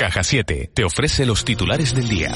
Caja 7 te ofrece los titulares del día.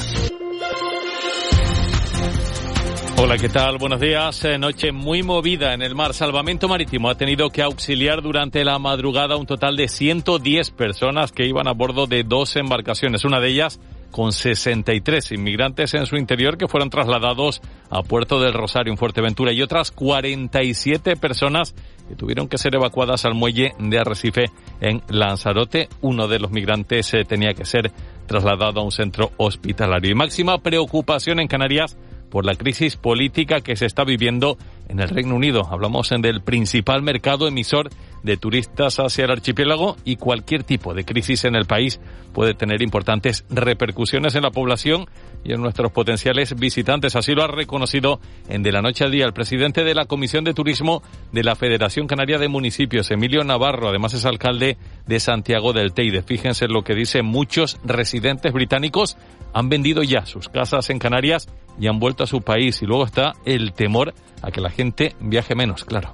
Hola, ¿qué tal? Buenos días. Eh, noche muy movida en el mar. Salvamento Marítimo ha tenido que auxiliar durante la madrugada un total de 110 personas que iban a bordo de dos embarcaciones. Una de ellas con 63 inmigrantes en su interior que fueron trasladados a Puerto del Rosario en Fuerteventura y otras 47 personas que tuvieron que ser evacuadas al muelle de Arrecife en Lanzarote. Uno de los migrantes eh, tenía que ser trasladado a un centro hospitalario. Y máxima preocupación en Canarias por la crisis política que se está viviendo en el Reino Unido. Hablamos del principal mercado emisor de turistas hacia el archipiélago y cualquier tipo de crisis en el país puede tener importantes repercusiones en la población y en nuestros potenciales visitantes. Así lo ha reconocido en De la Noche al Día el presidente de la Comisión de Turismo de la Federación Canaria de Municipios, Emilio Navarro. Además es alcalde de Santiago del Teide. Fíjense lo que dice muchos residentes británicos han vendido ya sus casas en Canarias y han vuelto a su país. Y luego está el temor a que la gente viaje menos, claro.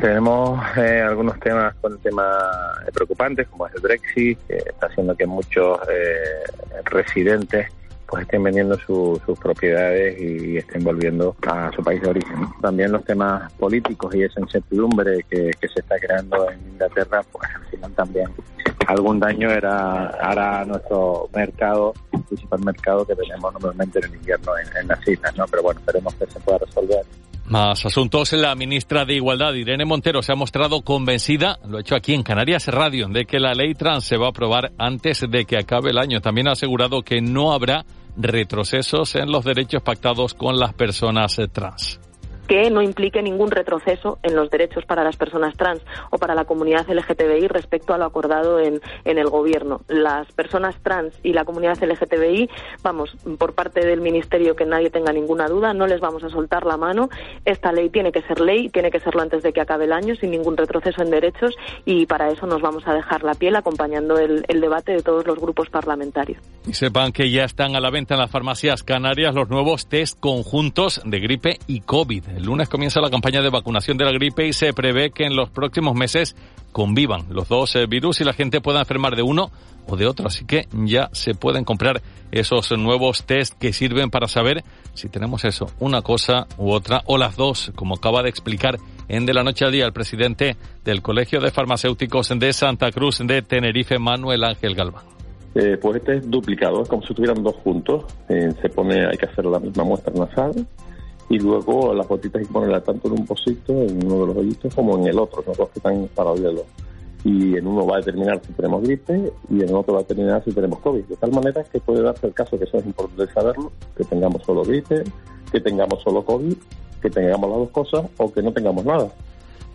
Tenemos eh, algunos temas con el tema preocupantes, como es el Brexit, que está haciendo que muchos eh, residentes pues estén vendiendo sus propiedades y estén volviendo a su país de origen. También los temas políticos y esa incertidumbre que, se está creando en Inglaterra, pues al final también algún daño era hará nuestro mercado, principal mercado que tenemos normalmente en el invierno en, en las islas, ¿no? Pero bueno, esperemos que se pueda resolver más asuntos. La ministra de Igualdad, Irene Montero, se ha mostrado convencida, lo ha hecho aquí en Canarias Radio, de que la ley trans se va a aprobar antes de que acabe el año. También ha asegurado que no habrá retrocesos en los derechos pactados con las personas trans que no implique ningún retroceso en los derechos para las personas trans o para la comunidad LGTBI respecto a lo acordado en, en el Gobierno. Las personas trans y la comunidad LGTBI, vamos, por parte del Ministerio que nadie tenga ninguna duda, no les vamos a soltar la mano. Esta ley tiene que ser ley, tiene que serlo antes de que acabe el año, sin ningún retroceso en derechos y para eso nos vamos a dejar la piel acompañando el, debate de todos los grupos parlamentarios. Y sepan que ya están a la venta en las farmacias canarias los nuevos test conjuntos de gripe y COVID. El lunes comienza la campaña de vacunación de la gripe y se prevé que en los próximos meses convivan los dos eh, virus y la gente pueda enfermar de uno o de otro. Así que ya se pueden comprar esos nuevos test que sirven para saber si tenemos eso, una cosa u otra, o las dos, como acaba de explicar en De la Noche al Día el presidente del Colegio de Farmacéuticos de Santa Cruz de Tenerife, Manuel Ángel Galván. Eh, pues este es duplicado, es como si estuvieran dos juntos. Eh, se pone, hay que hacer la misma muestra nasal y luego las gotitas hay que ponerlas tanto en un pocito, en uno de los hoyitos, como en el otro, no dos que están paralelos. Y en uno va a determinar si tenemos gripe y en otro va a determinar si tenemos COVID. De tal manera que puede darse el caso, que eso es importante saberlo, que tengamos solo gripe, que tengamos solo COVID, que tengamos las dos cosas o que no tengamos nada.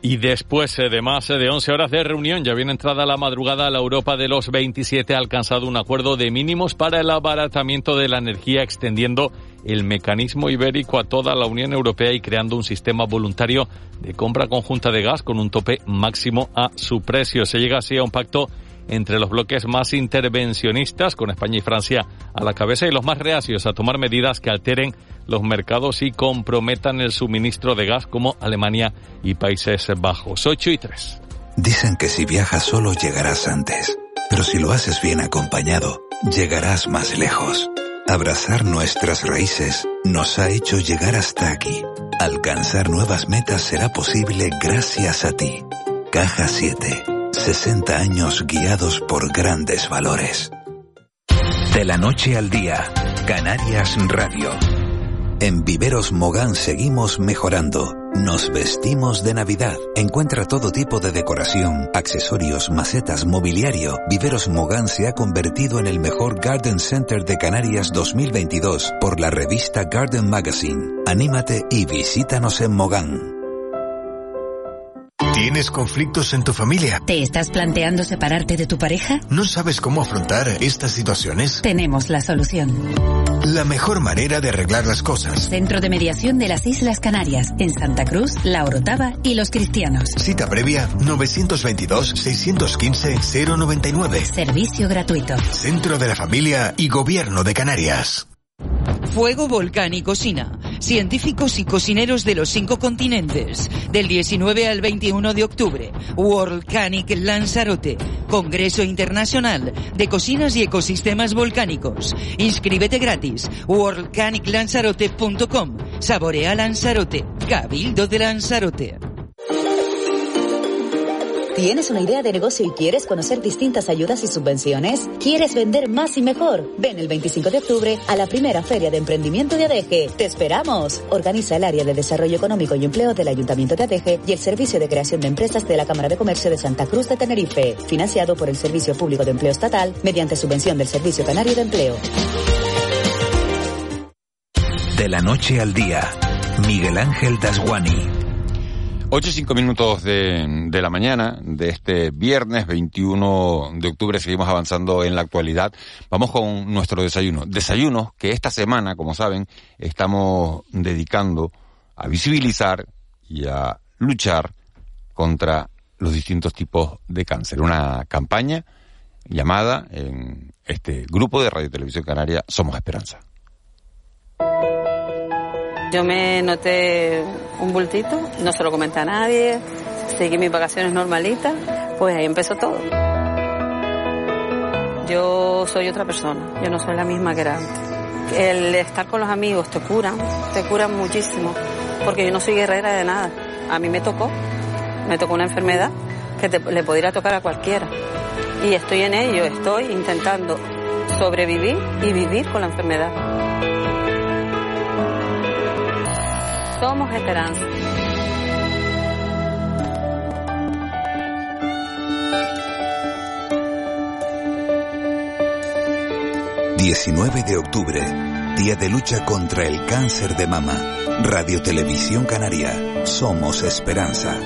Y después eh, de más eh, de 11 horas de reunión, ya viene entrada la madrugada, la Europa de los 27 ha alcanzado un acuerdo de mínimos para el abaratamiento de la energía, extendiendo el mecanismo ibérico a toda la Unión Europea y creando un sistema voluntario de compra conjunta de gas con un tope máximo a su precio. Se llega así a un pacto entre los bloques más intervencionistas, con España y Francia a la cabeza, y los más reacios a tomar medidas que alteren los mercados y comprometan el suministro de gas como Alemania y Países Bajos. 8 y 3. Dicen que si viajas solo llegarás antes, pero si lo haces bien acompañado, llegarás más lejos. Abrazar nuestras raíces nos ha hecho llegar hasta aquí. Alcanzar nuevas metas será posible gracias a ti. Caja 7. 60 años guiados por grandes valores. De la noche al día, Canarias Radio. En Viveros Mogán seguimos mejorando. Nos vestimos de Navidad. Encuentra todo tipo de decoración, accesorios, macetas, mobiliario. Viveros Mogán se ha convertido en el mejor Garden Center de Canarias 2022 por la revista Garden Magazine. Anímate y visítanos en Mogán. ¿Tienes conflictos en tu familia? ¿Te estás planteando separarte de tu pareja? ¿No sabes cómo afrontar estas situaciones? Tenemos la solución. La mejor manera de arreglar las cosas. Centro de Mediación de las Islas Canarias, en Santa Cruz, La Orotava y Los Cristianos. Cita previa 922-615-099. Servicio gratuito. Centro de la Familia y Gobierno de Canarias. Fuego Volcánico Sina científicos y cocineros de los cinco continentes, del 19 al 21 de octubre, World Lanzarote, Congreso Internacional de Cocinas y Ecosistemas Volcánicos. Inscríbete gratis, worldcaniclanzarote.com. Saborea Lanzarote, Cabildo de Lanzarote. ¿Tienes una idea de negocio y quieres conocer distintas ayudas y subvenciones? ¿Quieres vender más y mejor? Ven el 25 de octubre a la primera Feria de Emprendimiento de ADEGE. ¡Te esperamos! Organiza el área de Desarrollo Económico y Empleo del Ayuntamiento de ADEGE y el Servicio de Creación de Empresas de la Cámara de Comercio de Santa Cruz de Tenerife, financiado por el Servicio Público de Empleo Estatal mediante subvención del Servicio Canario de Empleo. De la noche al día, Miguel Ángel Dasguani. 8 y 5 minutos de, de, la mañana de este viernes 21 de octubre seguimos avanzando en la actualidad. Vamos con nuestro desayuno. Desayuno que esta semana, como saben, estamos dedicando a visibilizar y a luchar contra los distintos tipos de cáncer. Una campaña llamada en este grupo de Radio Televisión Canaria Somos Esperanza. Yo me noté un bultito, no se lo comenté a nadie, seguí mis vacaciones normalitas, pues ahí empezó todo. Yo soy otra persona, yo no soy la misma que era antes. El estar con los amigos te cura, te cura muchísimo, porque yo no soy guerrera de nada. A mí me tocó, me tocó una enfermedad que le podría tocar a cualquiera. Y estoy en ello, estoy intentando sobrevivir y vivir con la enfermedad. Somos esperanza. ...19 de octubre... ...Día de lucha contra el cáncer de mama... ...Radio Televisión Canaria... ...Somos Esperanza...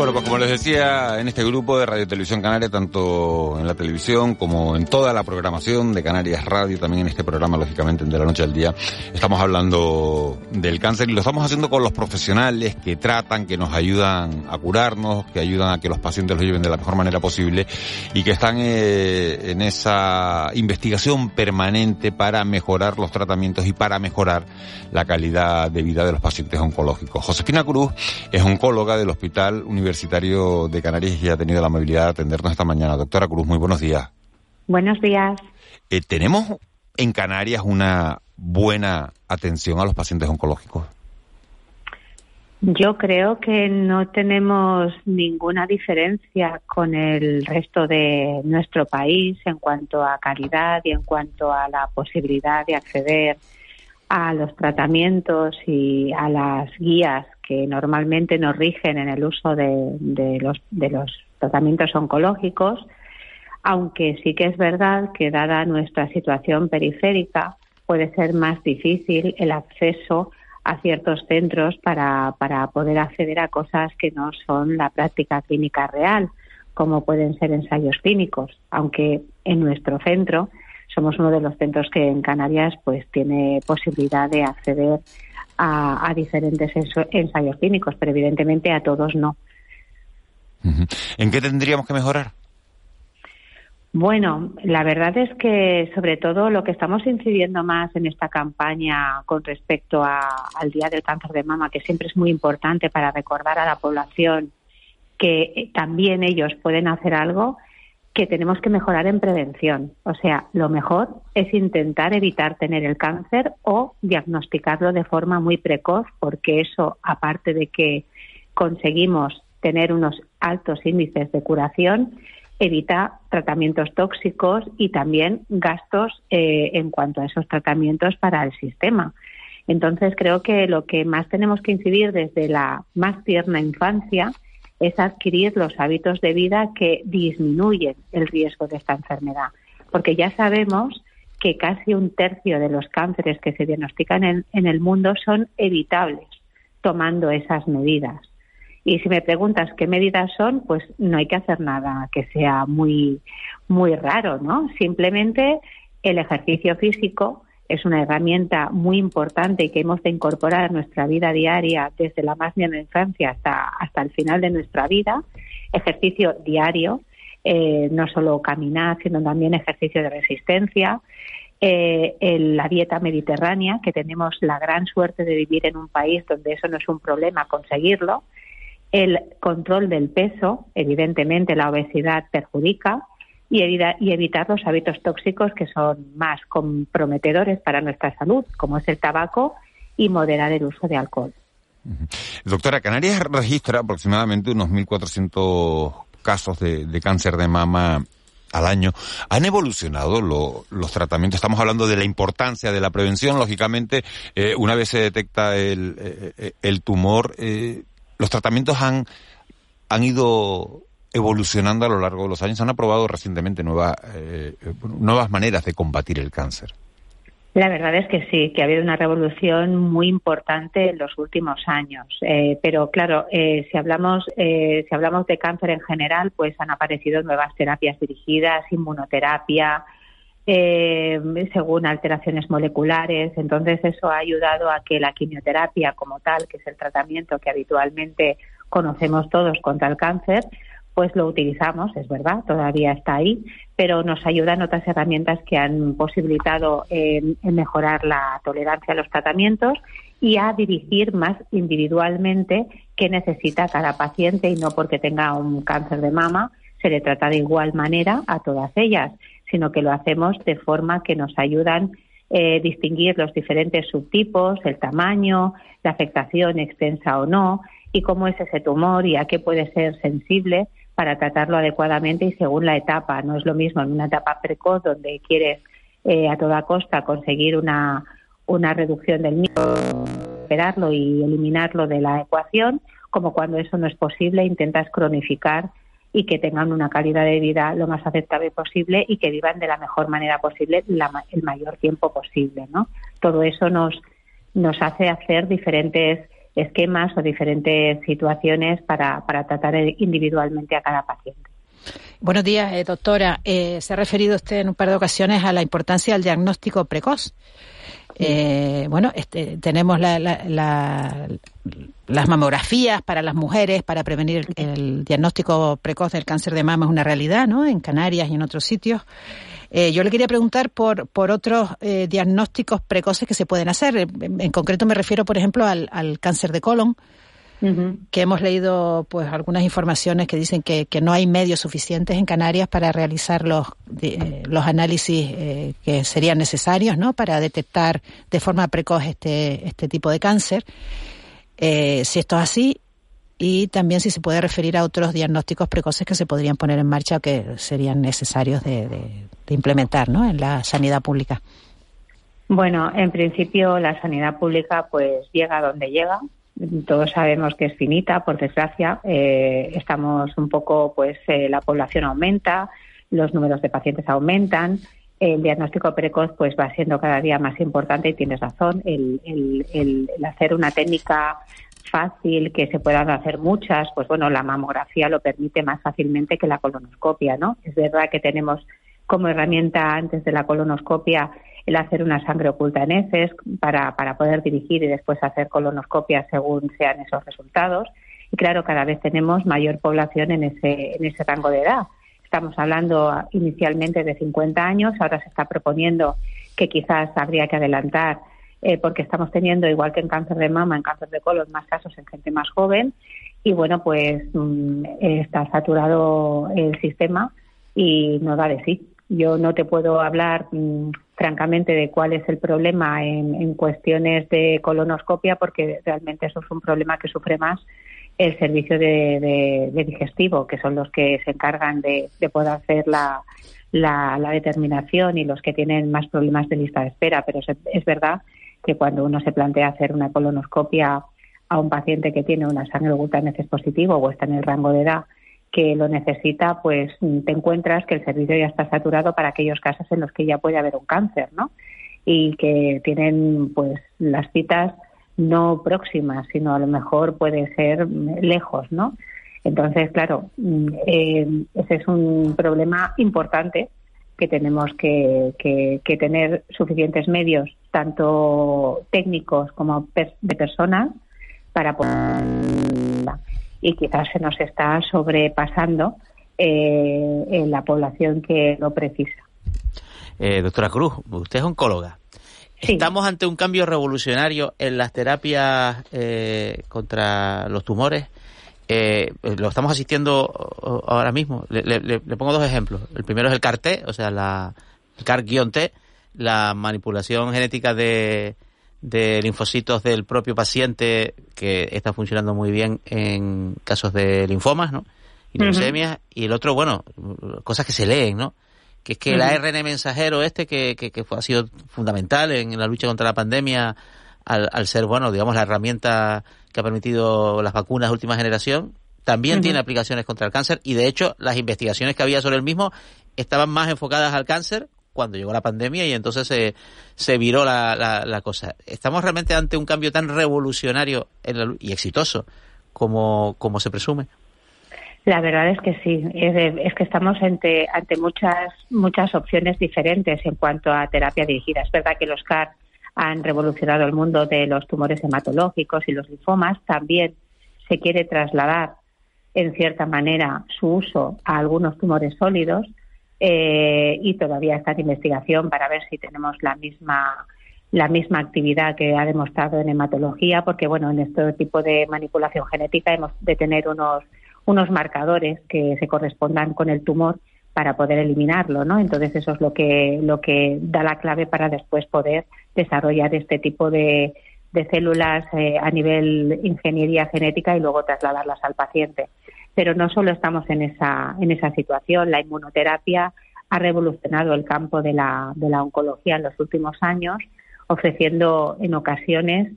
Bueno, pues como les decía, en este grupo de Radio Televisión Canaria, tanto en la televisión como en toda la programación de Canarias Radio, también en este programa, lógicamente, de la noche al día, estamos hablando del cáncer y lo estamos haciendo con los profesionales que tratan, que nos ayudan a curarnos, que ayudan a que los pacientes lo lleven de la mejor manera posible y que están eh, en esa investigación permanente para mejorar los tratamientos y para mejorar la calidad de vida de los pacientes oncológicos. Josefina Cruz es oncóloga del Hospital Universitario Universitario de Canarias y ha tenido la amabilidad de atendernos esta mañana. Doctora Cruz, muy buenos días. Buenos días. Eh, ¿Tenemos en Canarias una buena atención a los pacientes oncológicos? Yo creo que no tenemos ninguna diferencia con el resto de nuestro país en cuanto a calidad y en cuanto a la posibilidad de acceder a los tratamientos y a las guías que normalmente nos rigen en el uso de, los, de los tratamientos oncológicos, aunque sí que es verdad que dada nuestra situación periférica puede ser más difícil el acceso a ciertos centros para, para poder acceder a cosas que no son la práctica clínica real, como pueden ser ensayos clínicos, aunque en nuestro centro somos uno de los centros que en Canarias pues tiene posibilidad de acceder a, diferentes ensayos clínicos, pero evidentemente a todos no. ¿En qué tendríamos que mejorar? Bueno, la verdad es que sobre todo lo que estamos incidiendo más en esta campaña con respecto al Día del Cáncer de Mama, que siempre es muy importante para recordar a la población que también ellos pueden hacer algo, que tenemos que mejorar en prevención. O sea, lo mejor es intentar evitar tener el cáncer o diagnosticarlo de forma muy precoz, porque eso, aparte de que conseguimos tener unos altos índices de curación, evita tratamientos tóxicos y también gastos eh, en cuanto a esos tratamientos para el sistema. Entonces, creo que lo que más tenemos que incidir desde la más tierna infancia es adquirir los hábitos de vida que disminuyen el riesgo de esta enfermedad. Porque ya sabemos que casi un tercio de los cánceres que se diagnostican en, el mundo son evitables tomando esas medidas. Y si me preguntas qué medidas son, pues no hay que hacer nada que sea muy, muy raro, ¿no? Simplemente el ejercicio físico, es una herramienta muy importante que hemos de incorporar a nuestra vida diaria desde la más niña infancia hasta, hasta el final de nuestra vida. Ejercicio diario, eh, no solo caminar, sino también ejercicio de resistencia. eh, la dieta mediterránea, que tenemos la gran suerte de vivir en un país donde eso no es un problema conseguirlo, el control del peso, evidentemente la obesidad perjudica, y, evitar los hábitos tóxicos que son más comprometedores para nuestra salud, como es el tabaco, y moderar el uso de alcohol. Doctora, Canarias registra aproximadamente unos 1.400 casos de, cáncer de mama al año. ¿Han evolucionado los tratamientos? Estamos hablando de la importancia de la prevención. Lógicamente, eh, una vez se detecta el, eh, el tumor, eh, los tratamientos han, han ido evolucionando a lo largo de los años. Han aprobado recientemente nuevas nuevas maneras de combatir el cáncer. La verdad es que sí, que ha habido una revolución muy importante en los últimos años. Eh, pero claro, eh, si hablamos eh, si hablamos de cáncer en general, pues han aparecido nuevas terapias dirigidas, inmunoterapia, según alteraciones moleculares. Entonces eso ha ayudado a que la quimioterapia como tal, que es el tratamiento que habitualmente conocemos todos contra el cáncer, pues lo utilizamos, es verdad, todavía está ahí, pero nos ayudan otras herramientas que han posibilitado en mejorar la tolerancia a los tratamientos y a dirigir más individualmente qué necesita cada paciente y no porque tenga un cáncer de mama se le trata de igual manera a todas ellas, sino que lo hacemos de forma que nos ayudan eh, distinguir los diferentes subtipos, el tamaño, la afectación extensa o no, y cómo es ese tumor y a qué puede ser sensible para tratarlo adecuadamente y según la etapa. No es lo mismo en una etapa precoz donde quieres eh, a toda costa conseguir una, una reducción del miedo, esperarlo y eliminarlo de la ecuación, como cuando eso no es posible, intentas cronificar y que tengan una calidad de vida lo más aceptable posible y que vivan de la mejor manera posible el mayor tiempo posible. ¿no? Todo eso nos, nos hace hacer diferentes esquemas o diferentes situaciones para, para tratar individualmente a cada paciente. Buenos días, eh, doctora. Eh, se ha referido usted en un par de ocasiones a la importancia del diagnóstico precoz. Eh, bueno, este, tenemos la, las mamografías para las mujeres para prevenir el diagnóstico precoz del cáncer de mama es una realidad, ¿no? En Canarias y en otros sitios. Eh, yo le quería preguntar por, por otros eh, diagnósticos precoces que se pueden hacer. En, concreto me refiero, por ejemplo, al, cáncer de colon, que hemos leído pues algunas informaciones que dicen que, que, no hay medios suficientes en Canarias para realizar los, eh, los análisis que serían necesarios ¿no? para detectar de forma precoz este, este tipo de cáncer. si esto es así, y también si se puede referir a otros diagnósticos precoces que se podrían poner en marcha o que serían necesarios de, implementar ¿no? en la sanidad pública. Bueno, en principio la sanidad pública pues llega donde llega. Todos sabemos que es finita, por desgracia. Eh, estamos un poco, pues eh, la población aumenta, los números de pacientes aumentan, el diagnóstico precoz pues va siendo cada día más importante y tienes razón. el, el hacer una técnica fácil, que se puedan hacer muchas, pues bueno, la mamografía lo permite más fácilmente que la colonoscopia, ¿no? Es verdad que tenemos como herramienta antes de la colonoscopia el hacer una sangre oculta en heces para, para poder dirigir y después hacer colonoscopia según sean esos resultados. Y claro, cada vez tenemos mayor población en ese, en ese rango de edad. Estamos hablando inicialmente de 50 años, ahora se está proponiendo que quizás habría que adelantar eh, porque estamos teniendo, igual que en cáncer de mama, en cáncer de colon, más casos en gente más joven. Y bueno, pues mm, está saturado el sistema y no da de sí. Yo no te puedo hablar mm, francamente de cuál es el problema en, cuestiones de colonoscopia porque realmente eso es un problema que sufre más el servicio de, digestivo, que son los que se encargan de, poder hacer la, la, determinación y los que tienen más problemas de lista de espera. Pero es verdad que cuando uno se plantea hacer una colonoscopia a un paciente que tiene una sangre heces positivo o está en el rango de edad que lo necesita, pues te encuentras que el servicio ya está saturado para aquellos casos en los que ya puede haber un cáncer, ¿no? Y que tienen pues las citas no próximas, sino a lo mejor puede ser lejos, ¿no? Entonces, claro, mm, eh, ese es un problema importante que tenemos que, tener suficientes medios, tanto técnicos como de personas, para poder. Y quizás se nos está sobrepasando eh, en la población que lo precisa. Eh, doctora Cruz, usted es oncóloga. ¿Estamos ante un cambio revolucionario en las terapias eh, contra los tumores? Eh, lo estamos asistiendo ahora mismo. Le, pongo dos ejemplos. El primero es el CAR-T, o sea, la, el CAR-T, la manipulación genética de, de linfocitos del propio paciente, que está funcionando muy bien en casos de linfomas, ¿no? Y leucemias. Y el otro, bueno, cosas que se leen, ¿no? que es que el ARN mensajero este, que, que, fue, ha sido fundamental en la lucha contra la pandemia, al, al, ser, bueno, digamos, la herramienta que ha permitido las vacunas de última generación, también tiene aplicaciones contra el cáncer y, de hecho, las investigaciones que había sobre el mismo estaban más enfocadas al cáncer cuando llegó la pandemia y entonces se, se viró la, la, cosa. ¿Estamos realmente ante un cambio tan revolucionario y exitoso como, como se presume? La verdad es que sí, es, que estamos ante, ante muchas, muchas opciones diferentes en cuanto a terapia dirigida. Es verdad que los CAR han revolucionado el mundo de los tumores hematológicos y los linfomas. También se quiere trasladar, en cierta manera, su uso a algunos tumores sólidos eh, y todavía está en investigación para ver si tenemos la misma la misma actividad que ha demostrado en hematología, porque bueno, en este tipo de manipulación genética hemos de tener unos unos marcadores que se correspondan con el tumor para poder eliminarlo, ¿no? Entonces eso es lo que lo que da la clave para después poder desarrollar este tipo de, de células eh, a nivel ingeniería genética y luego trasladarlas al paciente. Pero no solo estamos en esa en esa situación, la inmunoterapia ha revolucionado el campo de la, de la oncología en los últimos años, ofreciendo en ocasiones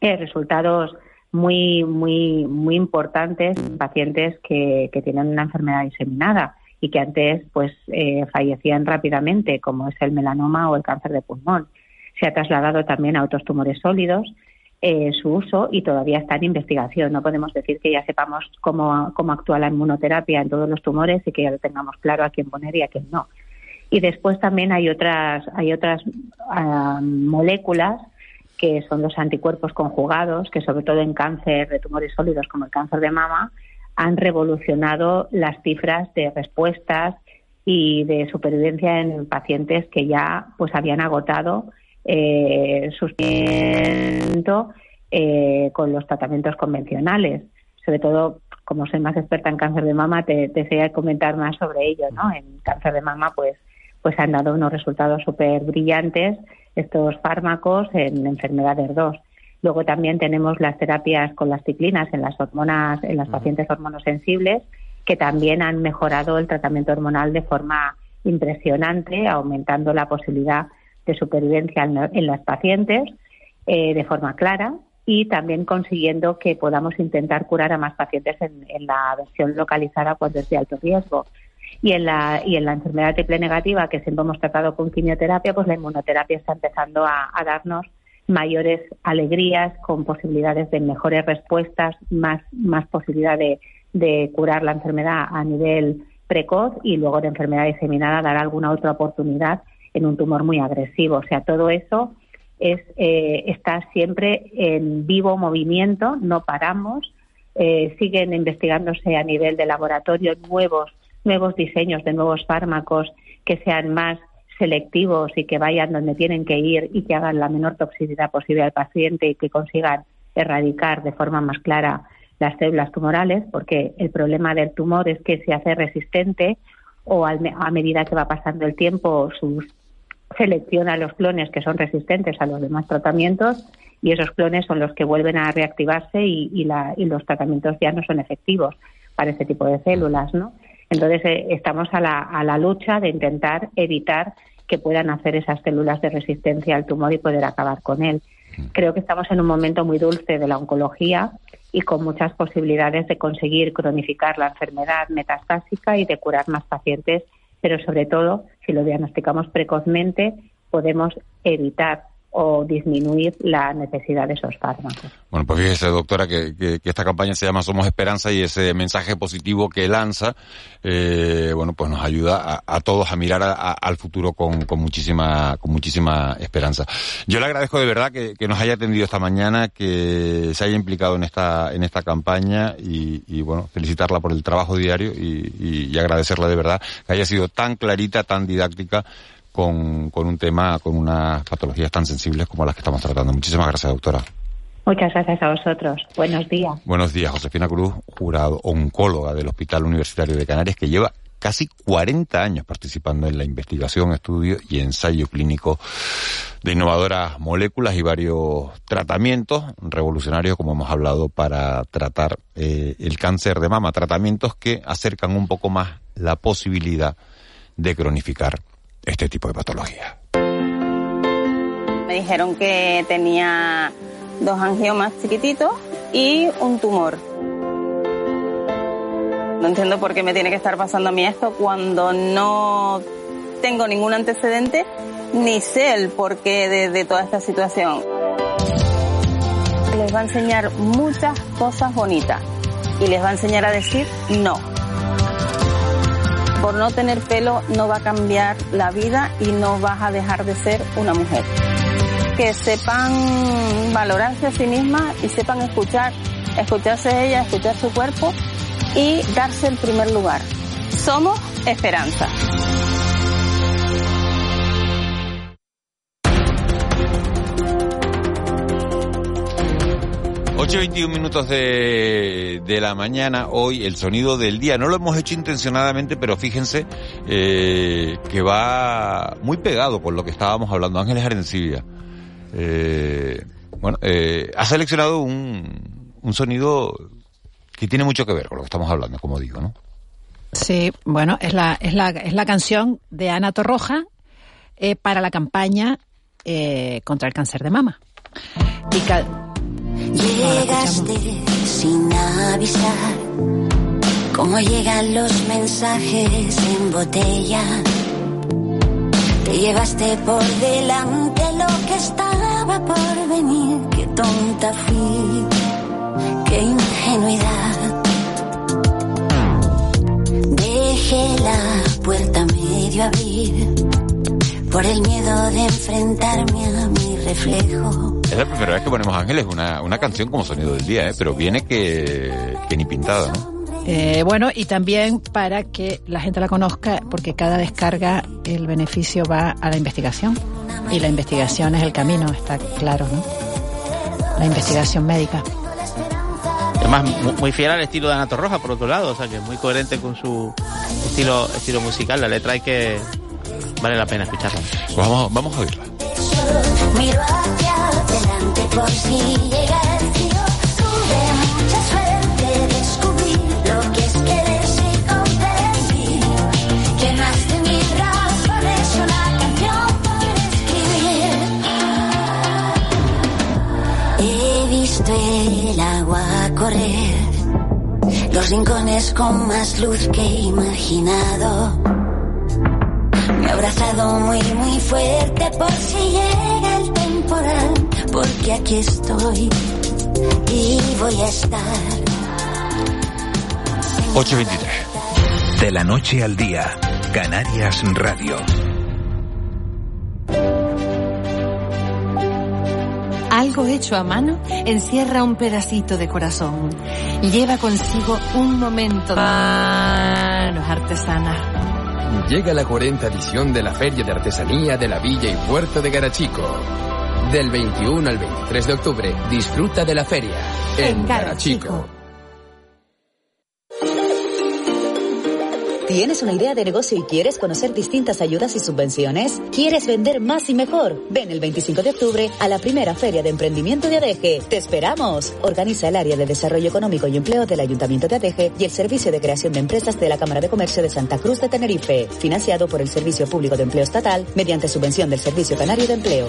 eh, resultados muy, muy, muy importantes en pacientes que, que tienen una enfermedad diseminada y que antes pues eh, fallecían rápidamente, como es el melanoma o el cáncer de pulmón. Se ha trasladado también a otros tumores sólidos eh, su uso y todavía está en investigación. No podemos decir que ya sepamos cómo, cómo actúa la inmunoterapia en todos los tumores y que ya lo tengamos claro a quién poner y a quién no. Y después también hay otras, hay otras ah, moléculas que son los anticuerpos conjugados, que sobre todo en cáncer de tumores sólidos como el cáncer de mama, han revolucionado las cifras de respuestas y de supervivencia en pacientes que ya pues habían agotado eh, su eh, con los tratamientos convencionales. Sobre todo, como soy más experta en cáncer de mama, te, deseo comentar más sobre ello, ¿no? En cáncer de mama, pues, pues han dado unos resultados súper brillantes estos fármacos en enfermedades 2. Luego también tenemos las terapias con las ciclinas en las hormonas, en las pacientes hormonosensibles, que también han mejorado el tratamiento hormonal de forma impresionante, aumentando la posibilidad de supervivencia en las pacientes eh, de forma clara y también consiguiendo que podamos intentar curar a más pacientes en, en la versión localizada cuando es de alto riesgo. Y en la, y en la enfermedad triple negativa, que siempre hemos tratado con quimioterapia, pues la inmunoterapia está empezando a, darnos mayores alegrías, con posibilidades de mejores respuestas, más, más posibilidad de, curar la enfermedad a nivel precoz y luego de enfermedad diseminada dar alguna otra oportunidad en un tumor muy agresivo. O sea, todo eso es eh, está siempre en vivo movimiento, no paramos, eh, siguen investigándose a nivel de laboratorio nuevos nuevos diseños de nuevos fármacos que sean más selectivos y que vayan donde tienen que ir y que hagan la menor toxicidad posible al paciente y que consigan erradicar de forma más clara las células tumorales, porque el problema del tumor es que se hace resistente o a medida que va pasando el tiempo sus, selecciona los clones que son resistentes a los demás tratamientos y esos clones son los que vuelven a reactivarse y, y, la, y los tratamientos ya no son efectivos para ese tipo de células, ¿no? Entonces, eh, estamos a la, a la lucha de intentar evitar que puedan hacer esas células de resistencia al tumor y poder acabar con él. Creo que estamos en un momento muy dulce de la oncología y con muchas posibilidades de conseguir cronificar la enfermedad metastásica y de curar más pacientes, pero sobre todo, si lo diagnosticamos precozmente, podemos evitar o disminuir la necesidad de esos fármacos. Bueno, pues fíjese, doctora, que, esta campaña se llama Somos Esperanza y ese mensaje positivo que lanza, eh, bueno, pues nos ayuda a, todos a mirar al futuro con, muchísima con muchísima esperanza. Yo le agradezco de verdad que, nos haya atendido esta mañana, que se haya implicado en esta en esta campaña y, bueno, felicitarla por el trabajo diario y, y agradecerla de verdad que haya sido tan clarita, tan didáctica con, con un tema, con unas patologías tan sensibles como las que estamos tratando. Muchísimas gracias, doctora. Muchas gracias a vosotros. Buenos días. Buenos días, Josefina Cruz, jurado oncóloga del Hospital Universitario de Canarias, que lleva casi 40 años participando en la investigación, estudio y ensayo clínico de innovadoras moléculas y varios tratamientos revolucionarios, como hemos hablado, para tratar eh, el cáncer de mama. Tratamientos que acercan un poco más la posibilidad de cronificar este tipo de patología. Me dijeron que tenía dos angiomas chiquititos y un tumor. No entiendo por qué me tiene que estar pasando a mí esto cuando no tengo ningún antecedente ni sé el porqué de, de toda esta situación. Les va a enseñar muchas cosas bonitas y les va a enseñar a decir no. Por no tener pelo no va a cambiar la vida y no vas a dejar de ser una mujer. Que sepan valorarse a sí mismas y sepan escuchar, escucharse ella, escuchar su cuerpo y darse el primer lugar. Somos esperanza. Ocho veintiún minutos de, de la mañana, hoy el sonido del día. No lo hemos hecho intencionadamente, pero fíjense eh, que va muy pegado con lo que estábamos hablando. Ángeles Arencibia. Eh, bueno, eh, ha seleccionado un, un sonido que tiene mucho que ver con lo que estamos hablando, como digo, ¿no? Sí, bueno, es la, es la, es la canción de Ana Torroja para la campaña contra el cáncer de mama. Y Llegaste sin avisar, como llegan los mensajes en botella. Te llevaste por delante lo que estaba por venir. Qué tonta fui, qué ingenuidad. Dejé la puerta medio abrir por el miedo de enfrentarme a mi reflejo. Es la primera vez que ponemos Ángeles una, una canción como sonido del día, ¿eh? pero viene que, que ni pintada, ¿no? Eh, bueno, y también para que la gente la conozca, porque cada descarga el beneficio va a la investigación. Y la investigación es el camino, está claro, ¿no? La investigación médica. Además, mu- muy fiel al estilo de Ana Torroja, por otro lado, o sea, que muy coherente con su estilo, estilo musical. La letra hay que... Vale la pena escucharla. Pues vamos, vamos a oírla. Miro hacia adelante por si llega el frío. Tuve mucha suerte, descubrí lo que es quererse y comprendí que más de mil razones una canción puede escribir. He visto el agua correr, los rincones con más luz que he imaginado. Me he abrazado muy, muy fuerte por si llega el temporal, porque aquí estoy y voy a estar. 8.23. De la noche al día, Canarias Radio. Algo hecho a mano encierra un pedacito de corazón. Lleva consigo un momento de manos artesanas. Llega la 40 edición de la Feria de Artesanía de la Villa y Puerto de Garachico. Del 21 al 23 de octubre, disfruta de la feria en, En Garachico. Garachico. ¿Tienes una idea de negocio y quieres conocer distintas ayudas y subvenciones? ¿Quieres vender más y mejor? Ven el 25 de octubre a la primera Feria de Emprendimiento de ADEGE. ¡Te esperamos! Organiza el área de Desarrollo Económico y Empleo del Ayuntamiento de ADEGE y el Servicio de Creación de Empresas de la Cámara de Comercio de Santa Cruz de Tenerife, financiado por el Servicio Público de Empleo Estatal mediante subvención del Servicio Canario de Empleo.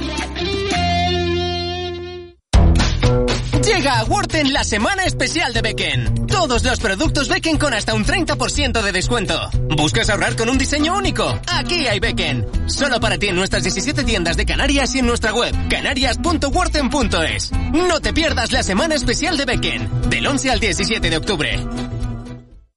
Llega a Worten la semana especial de Becken. Todos los productos Becken con hasta un 30% de descuento. ¿Buscas ahorrar con un diseño único? Aquí hay Becken. Solo para ti en nuestras 17 tiendas de Canarias y en nuestra web canarias.worten.es. No te pierdas la semana especial de Becken. Del 11 al 17 de octubre.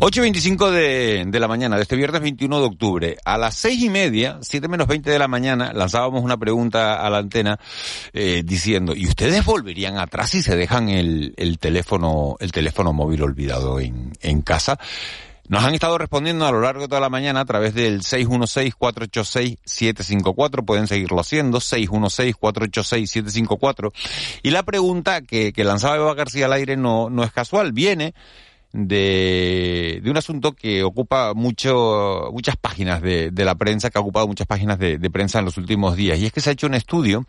8.25 de, de la mañana de este viernes 21 de octubre. A las seis y media, 7 menos 20 de la mañana, lanzábamos una pregunta a la antena eh, diciendo, ¿y ustedes volverían atrás si se dejan el, el teléfono, el teléfono móvil olvidado en, en casa? Nos han estado respondiendo a lo largo de toda la mañana a través del 616-486-754. Pueden seguirlo haciendo, 616-486-754. Y la pregunta que, que lanzaba Eva García al aire no, no es casual. Viene de, de un asunto que ocupa mucho, muchas páginas de, de la prensa, que ha ocupado muchas páginas de, de prensa en los últimos días. Y es que se ha hecho un estudio,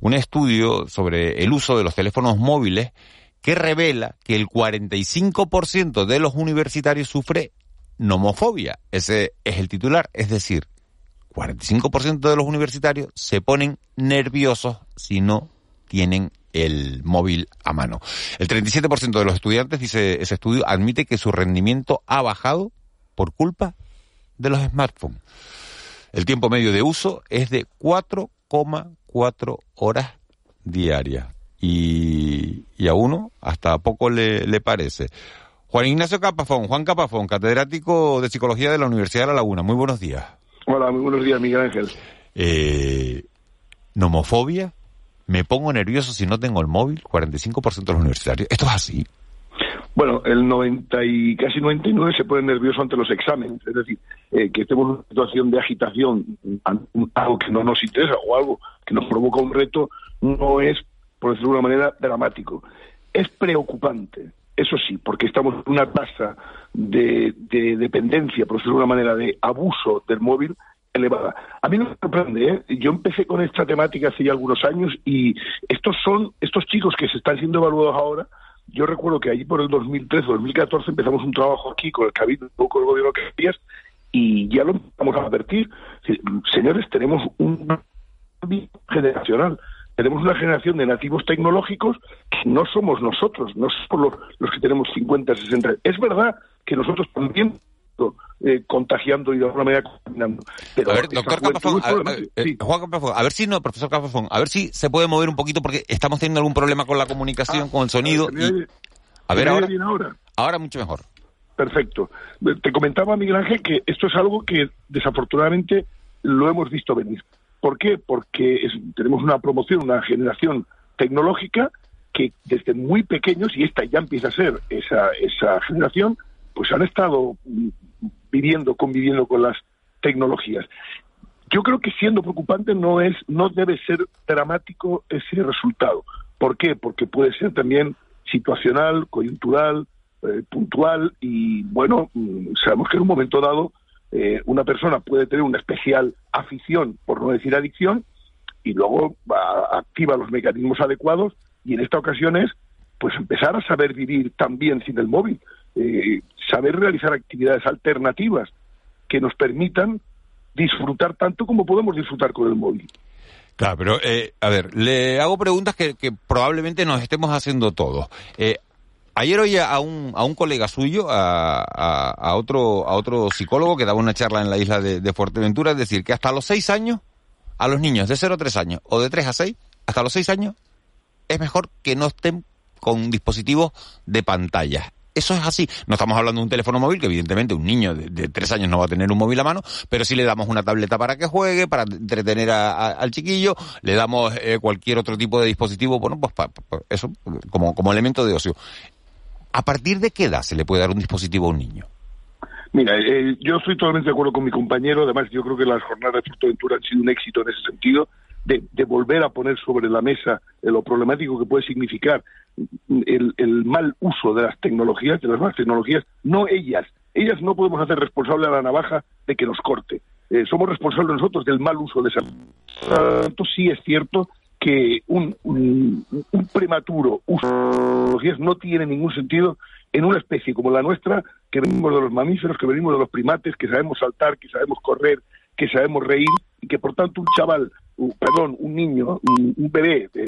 un estudio sobre el uso de los teléfonos móviles que revela que el 45% de los universitarios sufre nomofobia. Ese es el titular. Es decir, 45% de los universitarios se ponen nerviosos si no tienen el móvil a mano. El 37% de los estudiantes, dice ese estudio, admite que su rendimiento ha bajado por culpa de los smartphones. El tiempo medio de uso es de 4,4 horas diarias. Y, y, a uno hasta poco le, le parece. Juan Ignacio Capafón, Juan Capafón, catedrático de Psicología de la Universidad de La Laguna. Muy buenos días. Hola, muy buenos días, Miguel Ángel. Eh, ¿Nomofobia? Me pongo nervioso si no tengo el móvil, 45% de los universitarios. ¿Esto es así? Bueno, el 90 y casi 99 se pone nervioso ante los exámenes, es decir, eh, que estemos en una situación de agitación, algo que no nos interesa o algo que nos provoca un reto, no es, por decirlo de una manera, dramático. Es preocupante, eso sí, porque estamos en una tasa de, de dependencia, por decirlo de una manera, de abuso del móvil elevada. A mí no me sorprende, ¿eh? Yo empecé con esta temática hace ya algunos años y estos son, estos chicos que se están siendo evaluados ahora, yo recuerdo que allí por el 2013, 2014 empezamos un trabajo aquí con el Cabildo, con el gobierno que querías, y ya lo empezamos a advertir. Señores, tenemos un generacional. Tenemos una generación de nativos tecnológicos que no somos nosotros, no somos los, los que tenemos 50, 60. Es verdad que nosotros también eh, contagiando y de alguna manera contaminando. Pero a ver, doctor Capafón, a, eh, Juan a ver si no, profesor Capafón, a ver si se puede mover un poquito porque estamos teniendo algún problema con la comunicación, ah, con el sonido. A ver, y... a ver ahora, ahora. Ahora mucho mejor. Perfecto. Te comentaba, Miguel Ángel, que esto es algo que desafortunadamente lo hemos visto venir. ¿Por qué? Porque es, tenemos una promoción, una generación tecnológica que desde muy pequeños, y esta ya empieza a ser esa, esa generación, pues han estado viviendo, conviviendo con las tecnologías. Yo creo que siendo preocupante no es, no debe ser dramático ese resultado. ¿Por qué? Porque puede ser también situacional, coyuntural, eh, puntual y bueno, mm, sabemos que en un momento dado eh, una persona puede tener una especial afición, por no decir adicción, y luego va, activa los mecanismos adecuados y en esta ocasión es pues empezar a saber vivir también sin el móvil eh, saber realizar actividades alternativas que nos permitan disfrutar tanto como podemos disfrutar con el móvil. Claro, pero eh, a ver, le hago preguntas que, probablemente nos estemos haciendo todos. Eh, ayer oí a un, a un colega suyo, a, a, a, otro, a otro psicólogo que daba una charla en la isla de, de Fuerteventura, decir, que hasta los seis años, a los niños de 0 a 3 años o de 3 a 6, hasta los seis años, es mejor que no estén con dispositivos de pantalla eso es así. No estamos hablando de un teléfono móvil, que evidentemente un niño de, tres años no va a tener un móvil a mano, pero sí le damos una tableta para que juegue, para entretener a, al chiquillo, le damos eh, cualquier otro tipo de dispositivo, bueno, pues pa, pa, eso como, como elemento de ocio. ¿A partir de qué edad se le puede dar un dispositivo a un niño? Mira, eh, yo estoy totalmente de acuerdo con mi compañero. Además, yo creo que las jornadas de Fuerteventura han sido un éxito en ese sentido. De, volver a poner sobre la mesa eh, lo problemático que puede significar el, el mal uso de las tecnologías, de las nuevas tecnologías, no ellas. Ellas no podemos hacer responsable a la navaja de que nos corte. Eh, somos responsables nosotros del mal uso de lo tanto, sí es cierto que un, un, un prematuro uso de tecnologías no tiene ningún sentido en una especie como la nuestra, que venimos de los mamíferos, que venimos de los primates, que sabemos saltar, que sabemos correr, que sabemos reír, y que por tanto un chaval, perdón, un niño, un, un bebé de,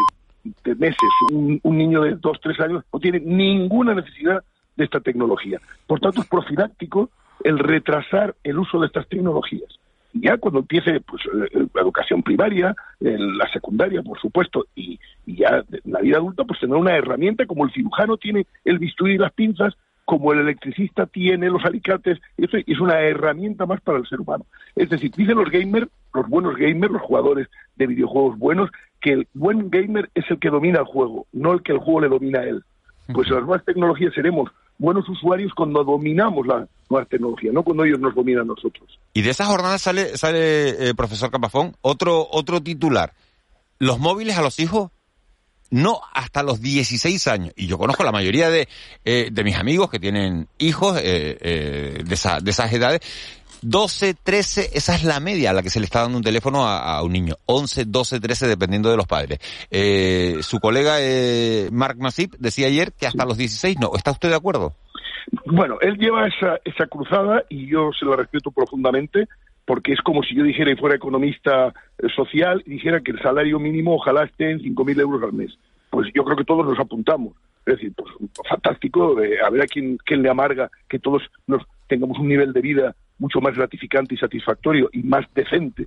de meses, un, un niño de dos, tres años, no tiene ninguna necesidad de esta tecnología. Por tanto, es profiláctico el retrasar el uso de estas tecnologías. Ya cuando empiece pues, eh, la educación primaria, eh, la secundaria, por supuesto, y, y ya la vida adulta, pues tendrá una herramienta como el cirujano tiene el bisturí y las pinzas, como el electricista tiene los alicates, eso es una herramienta más para el ser humano. Es decir, dicen los gamers, los buenos gamers, los jugadores de videojuegos buenos, que el buen gamer es el que domina el juego, no el que el juego le domina a él. Pues las nuevas tecnologías seremos buenos usuarios cuando dominamos las nuevas tecnologías, no cuando ellos nos dominan a nosotros. Y de esa jornada sale, sale eh, profesor Capafón, otro, otro titular. Los móviles a los hijos, no hasta los 16 años. Y yo conozco la mayoría de, eh, de mis amigos que tienen hijos eh, eh, de, esa- de esas edades. 12, 13, esa es la media a la que se le está dando un teléfono a, a un niño. 11, 12, 13, dependiendo de los padres. Eh, su colega eh, Mark Masip decía ayer que hasta los 16 no. ¿Está usted de acuerdo? Bueno, él lleva esa, esa cruzada y yo se la respeto profundamente porque es como si yo dijera y fuera economista eh, social y dijera que el salario mínimo ojalá esté en 5.000 euros al mes. Pues yo creo que todos nos apuntamos. Es decir, pues fantástico, eh, a ver a quién, quién le amarga que todos nos tengamos un nivel de vida mucho más gratificante y satisfactorio y más decente.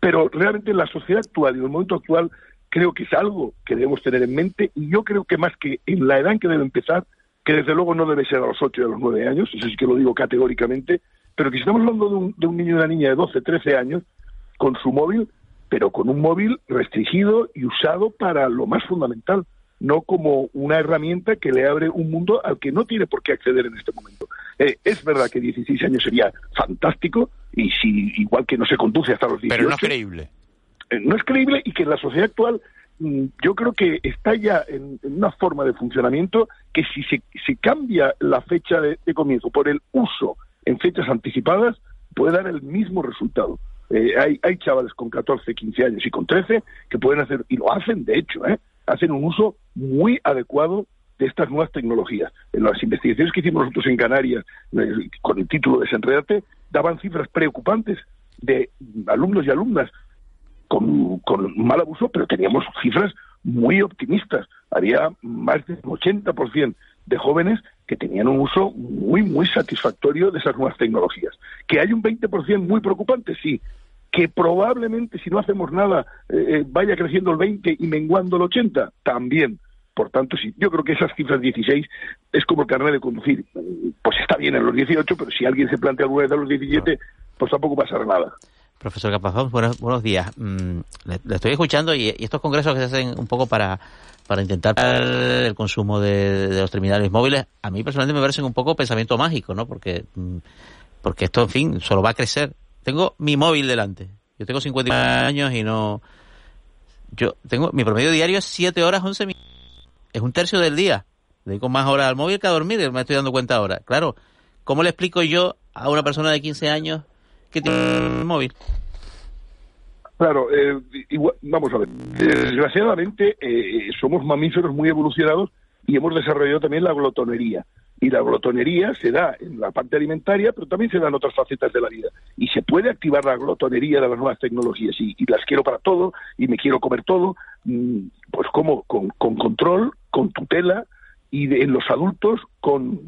Pero realmente en la sociedad actual y en el momento actual creo que es algo que debemos tener en mente y yo creo que más que en la edad en que debe empezar, que desde luego no debe ser a los 8 y a los 9 años, eso sí que lo digo categóricamente, pero que si estamos hablando de un, de un niño y una niña de 12, 13 años con su móvil, pero con un móvil restringido y usado para lo más fundamental, no como una herramienta que le abre un mundo al que no tiene por qué acceder en este momento. Eh, es verdad que 16 años sería fantástico y si igual que no se conduce hasta los 18 Pero no es creíble. eh, no es creíble y que en la sociedad actual mm, yo creo que está ya en, en una forma de funcionamiento que si se, se cambia la fecha de, de comienzo por el uso en fechas anticipadas puede dar el mismo resultado. Eh, hay, hay chavales con 14, 15 años y con 13 que pueden hacer, y lo hacen de hecho, ¿eh? hacen un uso muy adecuado de estas nuevas tecnologías. En las investigaciones que hicimos nosotros en Canarias, eh, con el título Desenredate, daban cifras preocupantes de alumnos y alumnas con, con mal abuso, pero teníamos cifras muy optimistas. Había más del 80% de jóvenes que tenían un uso muy, muy satisfactorio de esas nuevas tecnologías. Que hay un 20% muy preocupante, sí. Que probablemente si no hacemos nada eh, eh, vaya creciendo el 20 y menguando el 80, también. Por tanto, sí, yo creo que esas cifras 16 es como el carnet de conducir. Pues está bien en los 18, pero si alguien se plantea alguna vez a los 17, pues tampoco pasará nada. Profesor Capazón, buenos, buenos días. Mm, le, le estoy escuchando y, estos congresos que se hacen un poco para, para intentar el consumo de, los terminales móviles, a mí personalmente me parecen un poco pensamiento mágico, ¿no? Porque, mm, porque esto, en fin, solo va a crecer. Tengo mi móvil delante. Yo tengo 50 años y no... Yo tengo... Mi promedio diario es 7 horas 11 minutos. Es un tercio del día. Dedico más horas al móvil que a dormir, me estoy dando cuenta ahora. Claro, ¿cómo le explico yo a una persona de 15 años que tiene un móvil? Claro, eh, igual- vamos a ver. Desgraciadamente eh, somos mamíferos muy evolucionados y hemos desarrollado también la glotonería. Y la glotonería se da en la parte alimentaria, pero también se da en otras facetas de la vida. Y se puede activar la glotonería de las nuevas tecnologías. Y, las quiero para todo, y me quiero comer todo, mm, pues como con, con control, con tutela, y en los adultos con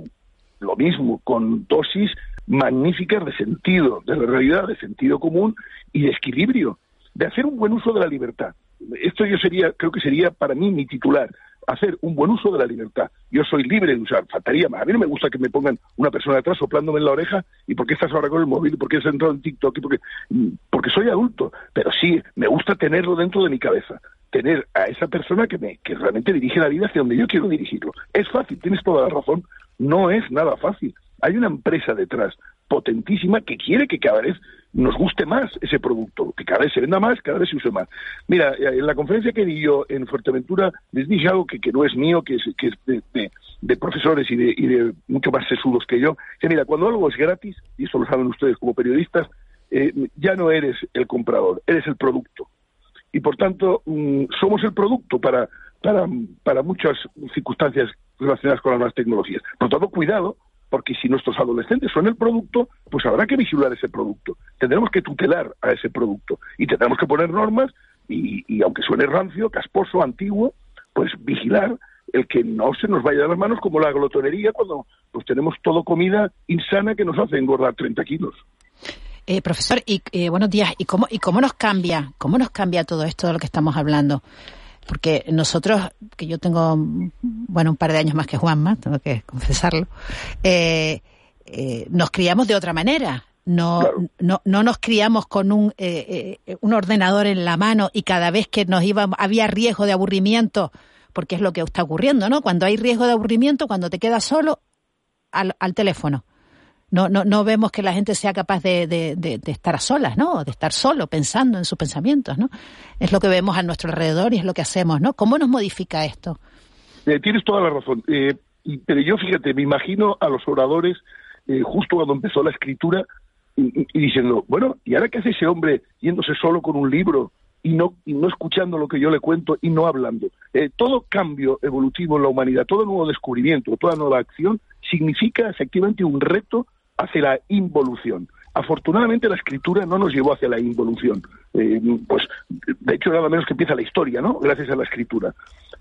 lo mismo, con dosis magníficas de sentido, de la realidad, de sentido común y de equilibrio, de hacer un buen uso de la libertad. Esto yo sería, creo que sería para mí mi titular, hacer un buen uso de la libertad. Yo soy libre de usar, faltaría más. A mí no me gusta que me pongan una persona detrás soplándome en la oreja y por qué estás ahora con el móvil, y por qué has entrado en TikTok, y por qué- mm, porque soy adulto, pero sí, me gusta tenerlo dentro de mi cabeza, tener a esa persona que, me, que realmente dirige la vida hacia donde yo quiero dirigirlo. Es fácil, tienes toda la razón, no es nada fácil. Hay una empresa detrás potentísima que quiere que cada vez nos guste más ese producto, que cada vez se venda más, cada vez se use más. Mira, eh, en la conferencia que di yo en Fuerteventura les dije algo que, no es mío, que es, que es de, de- de profesores y de, y de mucho más sesudos que yo. Que mira, cuando algo es gratis, y eso lo saben ustedes como periodistas, eh, ya no eres el comprador, eres el producto y por tanto mm, somos el producto para, para, para muchas circunstancias relacionadas con las nuevas tecnologías. Por tanto, cuidado, porque si nuestros adolescentes son el producto, pues habrá que vigilar ese producto. Tendremos que tutelar a ese producto y tendremos que poner normas y, aunque suene rancio, casposo, antiguo, pues vigilar el que no se nos vaya de las manos como la glotonería cuando pues tenemos todo comida insana que nos hace engordar 30 kilos. Eh, profesor, y eh, buenos días. ¿Y cómo y cómo nos cambia? ¿Cómo nos cambia todo esto de lo que estamos hablando? Porque nosotros, que yo tengo, bueno, un par de años más que Juanma, tengo que confesarlo, eh, eh, nos criamos de otra manera. No, no, no nos criamos con un, eh, eh, un ordenador en la mano y cada vez que nos íbamos, había riesgo de aburrimiento, porque es lo que está ocurriendo, ¿no? Cuando hay riesgo de aburrimiento, cuando te quedas solo, al, al teléfono. No, no, no vemos que la gente sea capaz de, de, de, estar a solas, ¿no? De estar solo, pensando en sus pensamientos, ¿no? Es lo que vemos a nuestro alrededor y es lo que hacemos, ¿no? ¿Cómo nos modifica esto? Eh, tienes toda la razón. Eh, pero yo, fíjate, me imagino a los oradores eh, justo cuando empezó la escritura y diciendo, bueno, ¿y ahora qué hace ese hombre yéndose solo con un libro y no, y no escuchando lo que yo le cuento y no hablando? Eh, todo cambio evolutivo en la humanidad, todo nuevo descubrimiento, toda nueva acción significa efectivamente un reto hacia la involución. Afortunadamente la escritura no nos llevó hacia la involución. Eh, pues de hecho nada menos que empieza la historia, ¿no? Gracias a la escritura.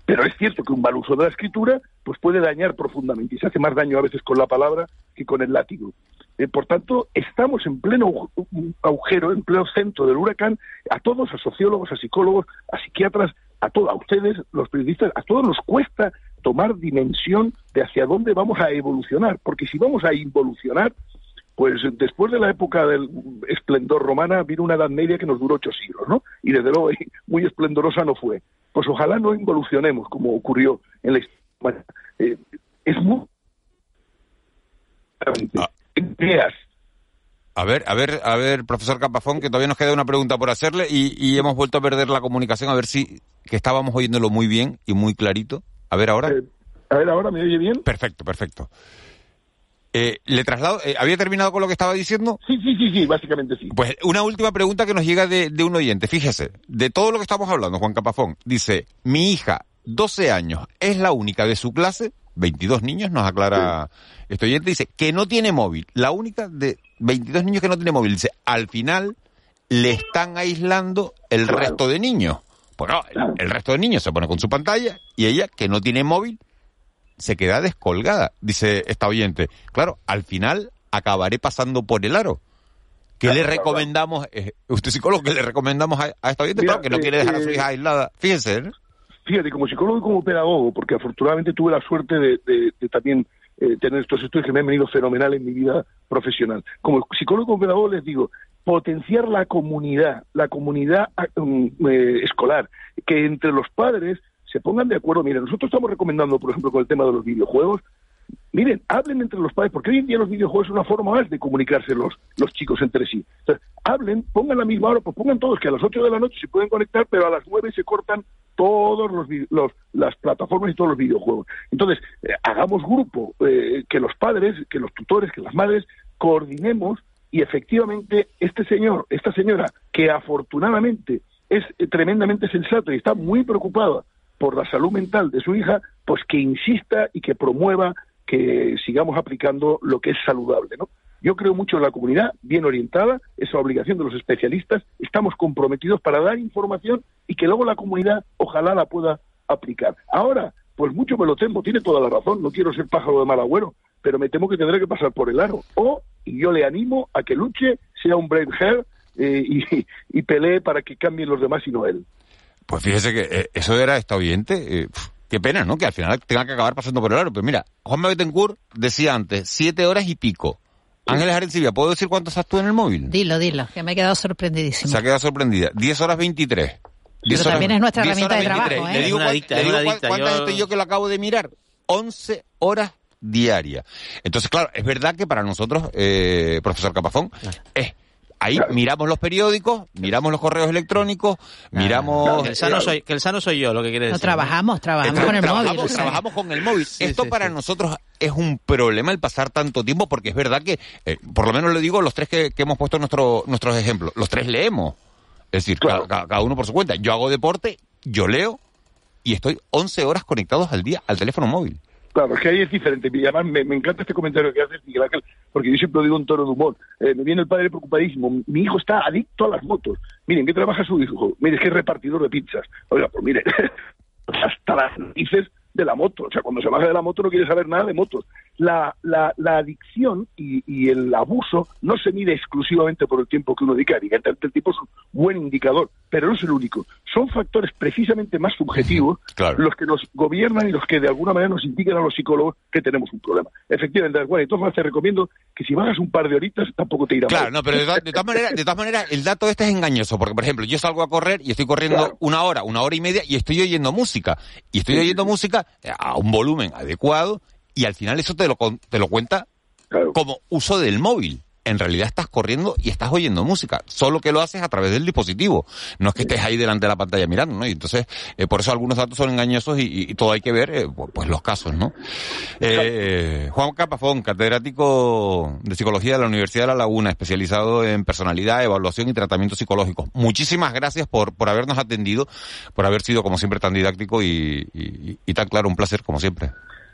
Pero es cierto que un mal uso de la escritura pues puede dañar profundamente y se hace más daño a veces con la palabra que con el látigo. Eh, por tanto, estamos en pleno agu- agujero, en pleno centro del huracán, a todos, a sociólogos, a psicólogos, a psiquiatras, a todos, a ustedes, los periodistas, a todos nos cuesta tomar dimensión de hacia dónde vamos a evolucionar, porque si vamos a involucionar, pues después de la época del esplendor romana vino una edad media que nos duró ocho siglos, ¿no? Y desde luego muy esplendorosa no fue. Pues ojalá no involucionemos como ocurrió en la historia. Eh, es muy... Ideas. A ver, a ver, a ver, profesor Capafón, que todavía nos queda una pregunta por hacerle y, y hemos vuelto a perder la comunicación, a ver si que estábamos oyéndolo muy bien y muy clarito. A ver ahora. a ver, ahora me oye bien. Perfecto, perfecto. Eh, le traslado, eh, ¿había terminado con lo que estaba diciendo? Sí, sí, sí, sí, básicamente sí. Pues una última pregunta que nos llega de, de un oyente. Fíjese, de todo lo que estamos hablando, Juan Capafón, dice, mi hija, 12 años, es la única de su clase, 22 niños, nos aclara este oyente, dice, que no tiene móvil. La única de 22 niños que no tiene móvil. Dice, al final le están aislando el resto de niños. Pues no, el, el resto de niños se pone con su pantalla y ella, que no tiene móvil, se queda descolgada, dice esta oyente. Claro, al final acabaré pasando por el aro. ¿Qué le recomendamos? eh, usted psicólogo, ¿qué le recomendamos a, a esta oyente? Mira, Claro, que no eh, quiere dejar a su eh, hija aislada. Fíjese, ¿eh? Fíjate, como psicólogo y como pedagogo, porque afortunadamente tuve la suerte de, de- de también eh, tener estos estudios que me han venido fenomenal en mi vida profesional. Como psicólogo y como pedagogo les digo, potenciar la comunidad, la comunidad ah, mm, eh, escolar, que entre los padres se pongan de acuerdo. Miren, nosotros estamos recomendando, por ejemplo, con el tema de los videojuegos, Miren, hablen entre los padres, porque hoy en día los videojuegos es una forma más de comunicarse los, los chicos entre sí. Hablen, pongan la misma hora, pues pongan todos que a las 8 de la noche se pueden conectar, pero a las 9 se cortan todos los- las plataformas y todos los videojuegos. Entonces, eh, hagamos grupo, eh, que los padres, que los tutores, que las madres coordinemos y efectivamente este señor, esta señora, que afortunadamente es eh, tremendamente sensato y está muy preocupada por la salud mental de su hija, pues que insista y que promueva que sigamos aplicando lo que es saludable, ¿no? Yo creo mucho en la comunidad, bien orientada, es la obligación de los especialistas, estamos comprometidos para dar información y que luego la comunidad ojalá la pueda aplicar. Ahora, pues mucho me lo temo, tiene toda la razón, no quiero ser pájaro de mal agüero, pero me temo que tendré que pasar por el aro. O, y yo le animo a que luche, sea un brave hair eh, y, y pelee para que cambien los demás y no él. Pues fíjese que eh, eso era esta oyente. eh, qué pena, ¿no? Que al final tenga que acabar pasando por el aro. Pero mira, Juan Betancourt decía antes, siete horas y pico. Ángeles Arencibia, ¿puedo decir cuánto estás tú en el móvil? Dilo, dilo, que me he quedado sorprendidísimo. Se ha quedado sorprendida. 10 horas 23. Pero también es nuestra 10 herramienta horas de trabajo, 23. ¿eh? Le digo, cuántas Yo- estoy yo que lo acabo de mirar. 11 horas diarias. Entonces, claro, es verdad que para nosotros, eh, profesor Capafón, es ahí miramos los periódicos, miramos los correos electrónicos, miramos... Que el, sano soy, que el sano soy yo, lo que quiere decir. No, trabajamos, trabajamos Entonces, con el trabajamos, móvil. o sea. trabajamos con el móvil. Esto para nosotros es un problema el pasar tanto tiempo porque es verdad que, eh, por lo menos lo digo los tres que, que hemos puesto nuestro, nuestros ejemplos, los tres leemos. Es decir, cada, cada- cada uno por su cuenta. Yo hago deporte, yo leo y estoy 11 horas conectados al día al teléfono móvil. Claro, es que ahí es diferente. Y además me, me encanta este comentario que haces, Miguel Ángel, porque yo siempre lo digo en tono de humor. Eh, me viene el padre preocupadísimo. Mi hijo está adicto a las motos. Miren, ¿qué trabaja su hijo? Mire, es que es repartidor de pizzas. Oiga, pues mire, hasta las narices de la moto. O sea, cuando se baja de la moto no quiere saber nada de motos. La, la, la adicción y, y el abuso no se mide exclusivamente por el tiempo que uno dedica. Evidentemente el tiempo es un buen indicador, pero no es el único. Son factores precisamente más subjetivos los que nos gobiernan y los que de alguna manera nos indican a los psicólogos que tenemos un problema. Efectivamente, bueno, entonces te recomiendo que si bajas un par de horitas tampoco te irá Claro, mal. no, pero de, de todas maneras, de todas maneras, el dato este es engañoso, porque por ejemplo, yo salgo a correr y estoy corriendo Claro. una hora, una hora y media y estoy oyendo música. Y estoy oyendo música a un volumen adecuado y al final eso te lo, te lo cuenta como uso del móvil. En realidad estás corriendo y estás oyendo música, solo que lo haces a través del dispositivo. No es que estés ahí delante de la pantalla mirando, ¿no? Y entonces, eh, por eso algunos datos son engañosos y, y todo hay que ver, eh, pu- pues los casos, ¿no? Eh, Juan Capafón, catedrático de Psicología de la Universidad de La Laguna, especializado en personalidad, evaluación y tratamiento psicológico. Muchísimas gracias por, por habernos atendido, por haber sido, como siempre, tan didáctico y- y tan claro. Un placer, como siempre.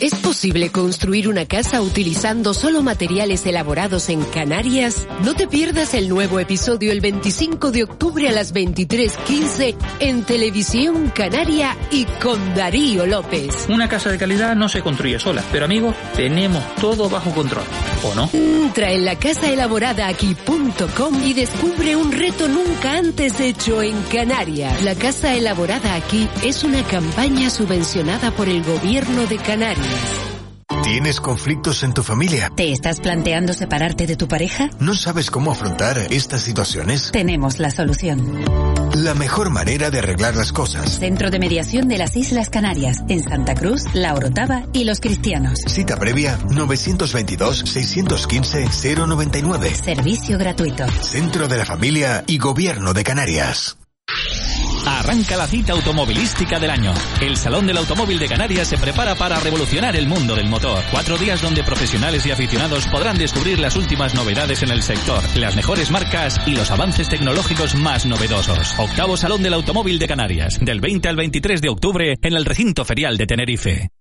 ¿Es posible construir una casa utilizando solo materiales elaborados en Canarias? No te pierdas el nuevo episodio el 25 de octubre a las 23.15 en Televisión Canaria y con Darío López. Una casa de calidad no se construye sola, pero amigos, tenemos todo bajo control, ¿o no? Entra en la casaelaboradaaqui.com y descubre un reto nunca antes hecho en Canarias. La Casa Elaborada Aquí es una campaña subvencionada por el Gobierno de Canarias. ¿Tienes conflictos en tu familia? ¿Te estás planteando separarte de tu pareja? ¿No sabes cómo afrontar estas situaciones? Tenemos la solución. La mejor manera de arreglar las cosas. Centro de Mediación de las Islas Canarias, en Santa Cruz, La Orotava y Los Cristianos. Cita previa 922-615-099. Servicio gratuito. Centro de la Familia y Gobierno de Canarias. Arranca la cita automovilística del año. El Salón del Automóvil de Canarias se prepara para revolucionar el mundo del motor. Cuatro días donde profesionales y aficionados podrán descubrir las últimas novedades en el sector, las mejores marcas y los avances tecnológicos más novedosos. Octavo Salón del Automóvil de Canarias, del 20 al 23 de octubre en el recinto ferial de Tenerife.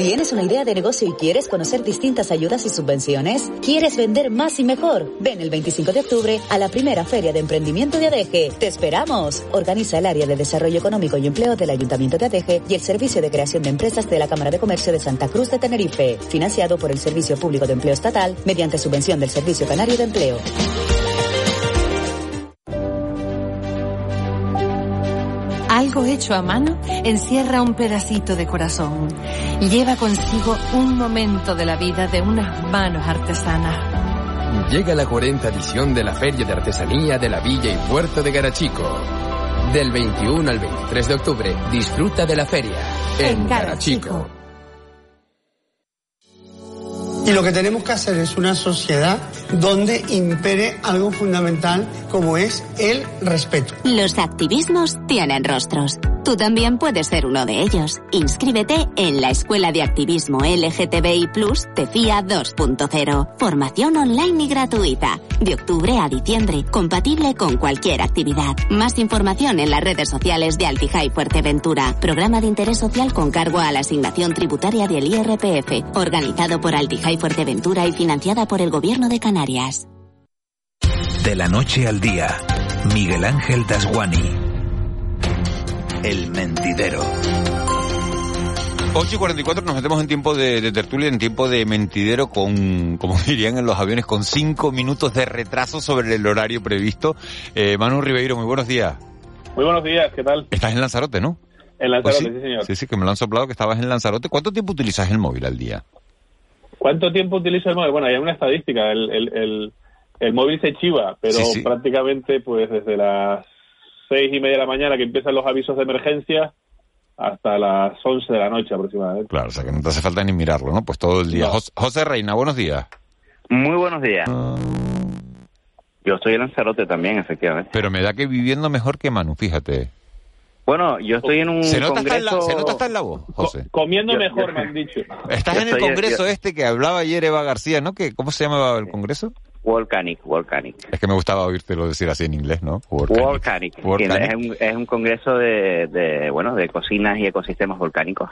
¿Tienes una idea de negocio y quieres conocer distintas ayudas y subvenciones? ¿Quieres vender más y mejor? Ven el 25 de octubre a la primera Feria de Emprendimiento de ADEGE. ¡Te esperamos! Organiza el área de Desarrollo Económico y Empleo del Ayuntamiento de ADEGE y el Servicio de Creación de Empresas de la Cámara de Comercio de Santa Cruz de Tenerife. Financiado por el Servicio Público de Empleo Estatal mediante subvención del Servicio Canario de Empleo. Algo hecho a mano encierra un pedacito de corazón. Lleva consigo un momento de la vida de unas manos artesanas. Llega la 40 edición de la Feria de Artesanía de la Villa y Puerto de Garachico. Del 21 al 23 de octubre, disfruta de la feria en, En Garachico. Garachico. Y lo que tenemos que hacer es una sociedad donde impere algo fundamental como es el respeto. Los activismos tienen rostros. Tú también puedes ser uno de ellos. Inscríbete en la Escuela de Activismo LGTBI Plus TEFIA 2.0. Formación online y gratuita. De octubre a diciembre, compatible con cualquier actividad. Más información en las redes sociales de Altijai Fuerteventura. Programa de interés social con cargo a la asignación tributaria del IRPF. Organizado por Altijai Fuerteventura y financiada por el Gobierno de Canarias. De la noche al día, Miguel Ángel Dasguani. El mentidero. 8 y 44 nos metemos en tiempo de, de tertulia, en tiempo de mentidero con, como dirían en los aviones, con 5 minutos de retraso sobre el horario previsto. Eh, Manu Ribeiro, muy buenos días. Muy buenos días, ¿qué tal? Estás en Lanzarote, ¿no? En Lanzarote, Pues sí, señor. Sí, sí, que me lo han soplado que estabas en Lanzarote. ¿Cuánto tiempo utilizas el móvil al día? ¿Cuánto tiempo utilizo el móvil? Bueno, hay una estadística. El, el, el, el móvil se chiva, pero Sí, sí. prácticamente pues desde las seis y media de la mañana que empiezan los avisos de emergencia hasta las 11 de la noche aproximadamente. Claro, o sea que no te hace falta ni mirarlo, ¿no? Pues todo el día. No. José Reina, buenos días. Muy buenos días. Yo estoy en Lanzarote también, efectivamente. Pero me da que viviendo mejor que Manu, fíjate. Bueno, yo estoy en un Se nota, hasta en la, congreso... se nota hasta en la voz, José. Comiendo Yo- mejor, yo- me han dicho. Estás en el congreso yo- este que hablaba ayer Eva García, ¿no? Que, ¿Cómo se llamaba el congreso? Volcanic, Volcanic. Es que me gustaba oírtelo decir así en inglés, ¿no? Volcanic. Es, un, es un congreso de, de, bueno, de cocinas y ecosistemas volcánicos.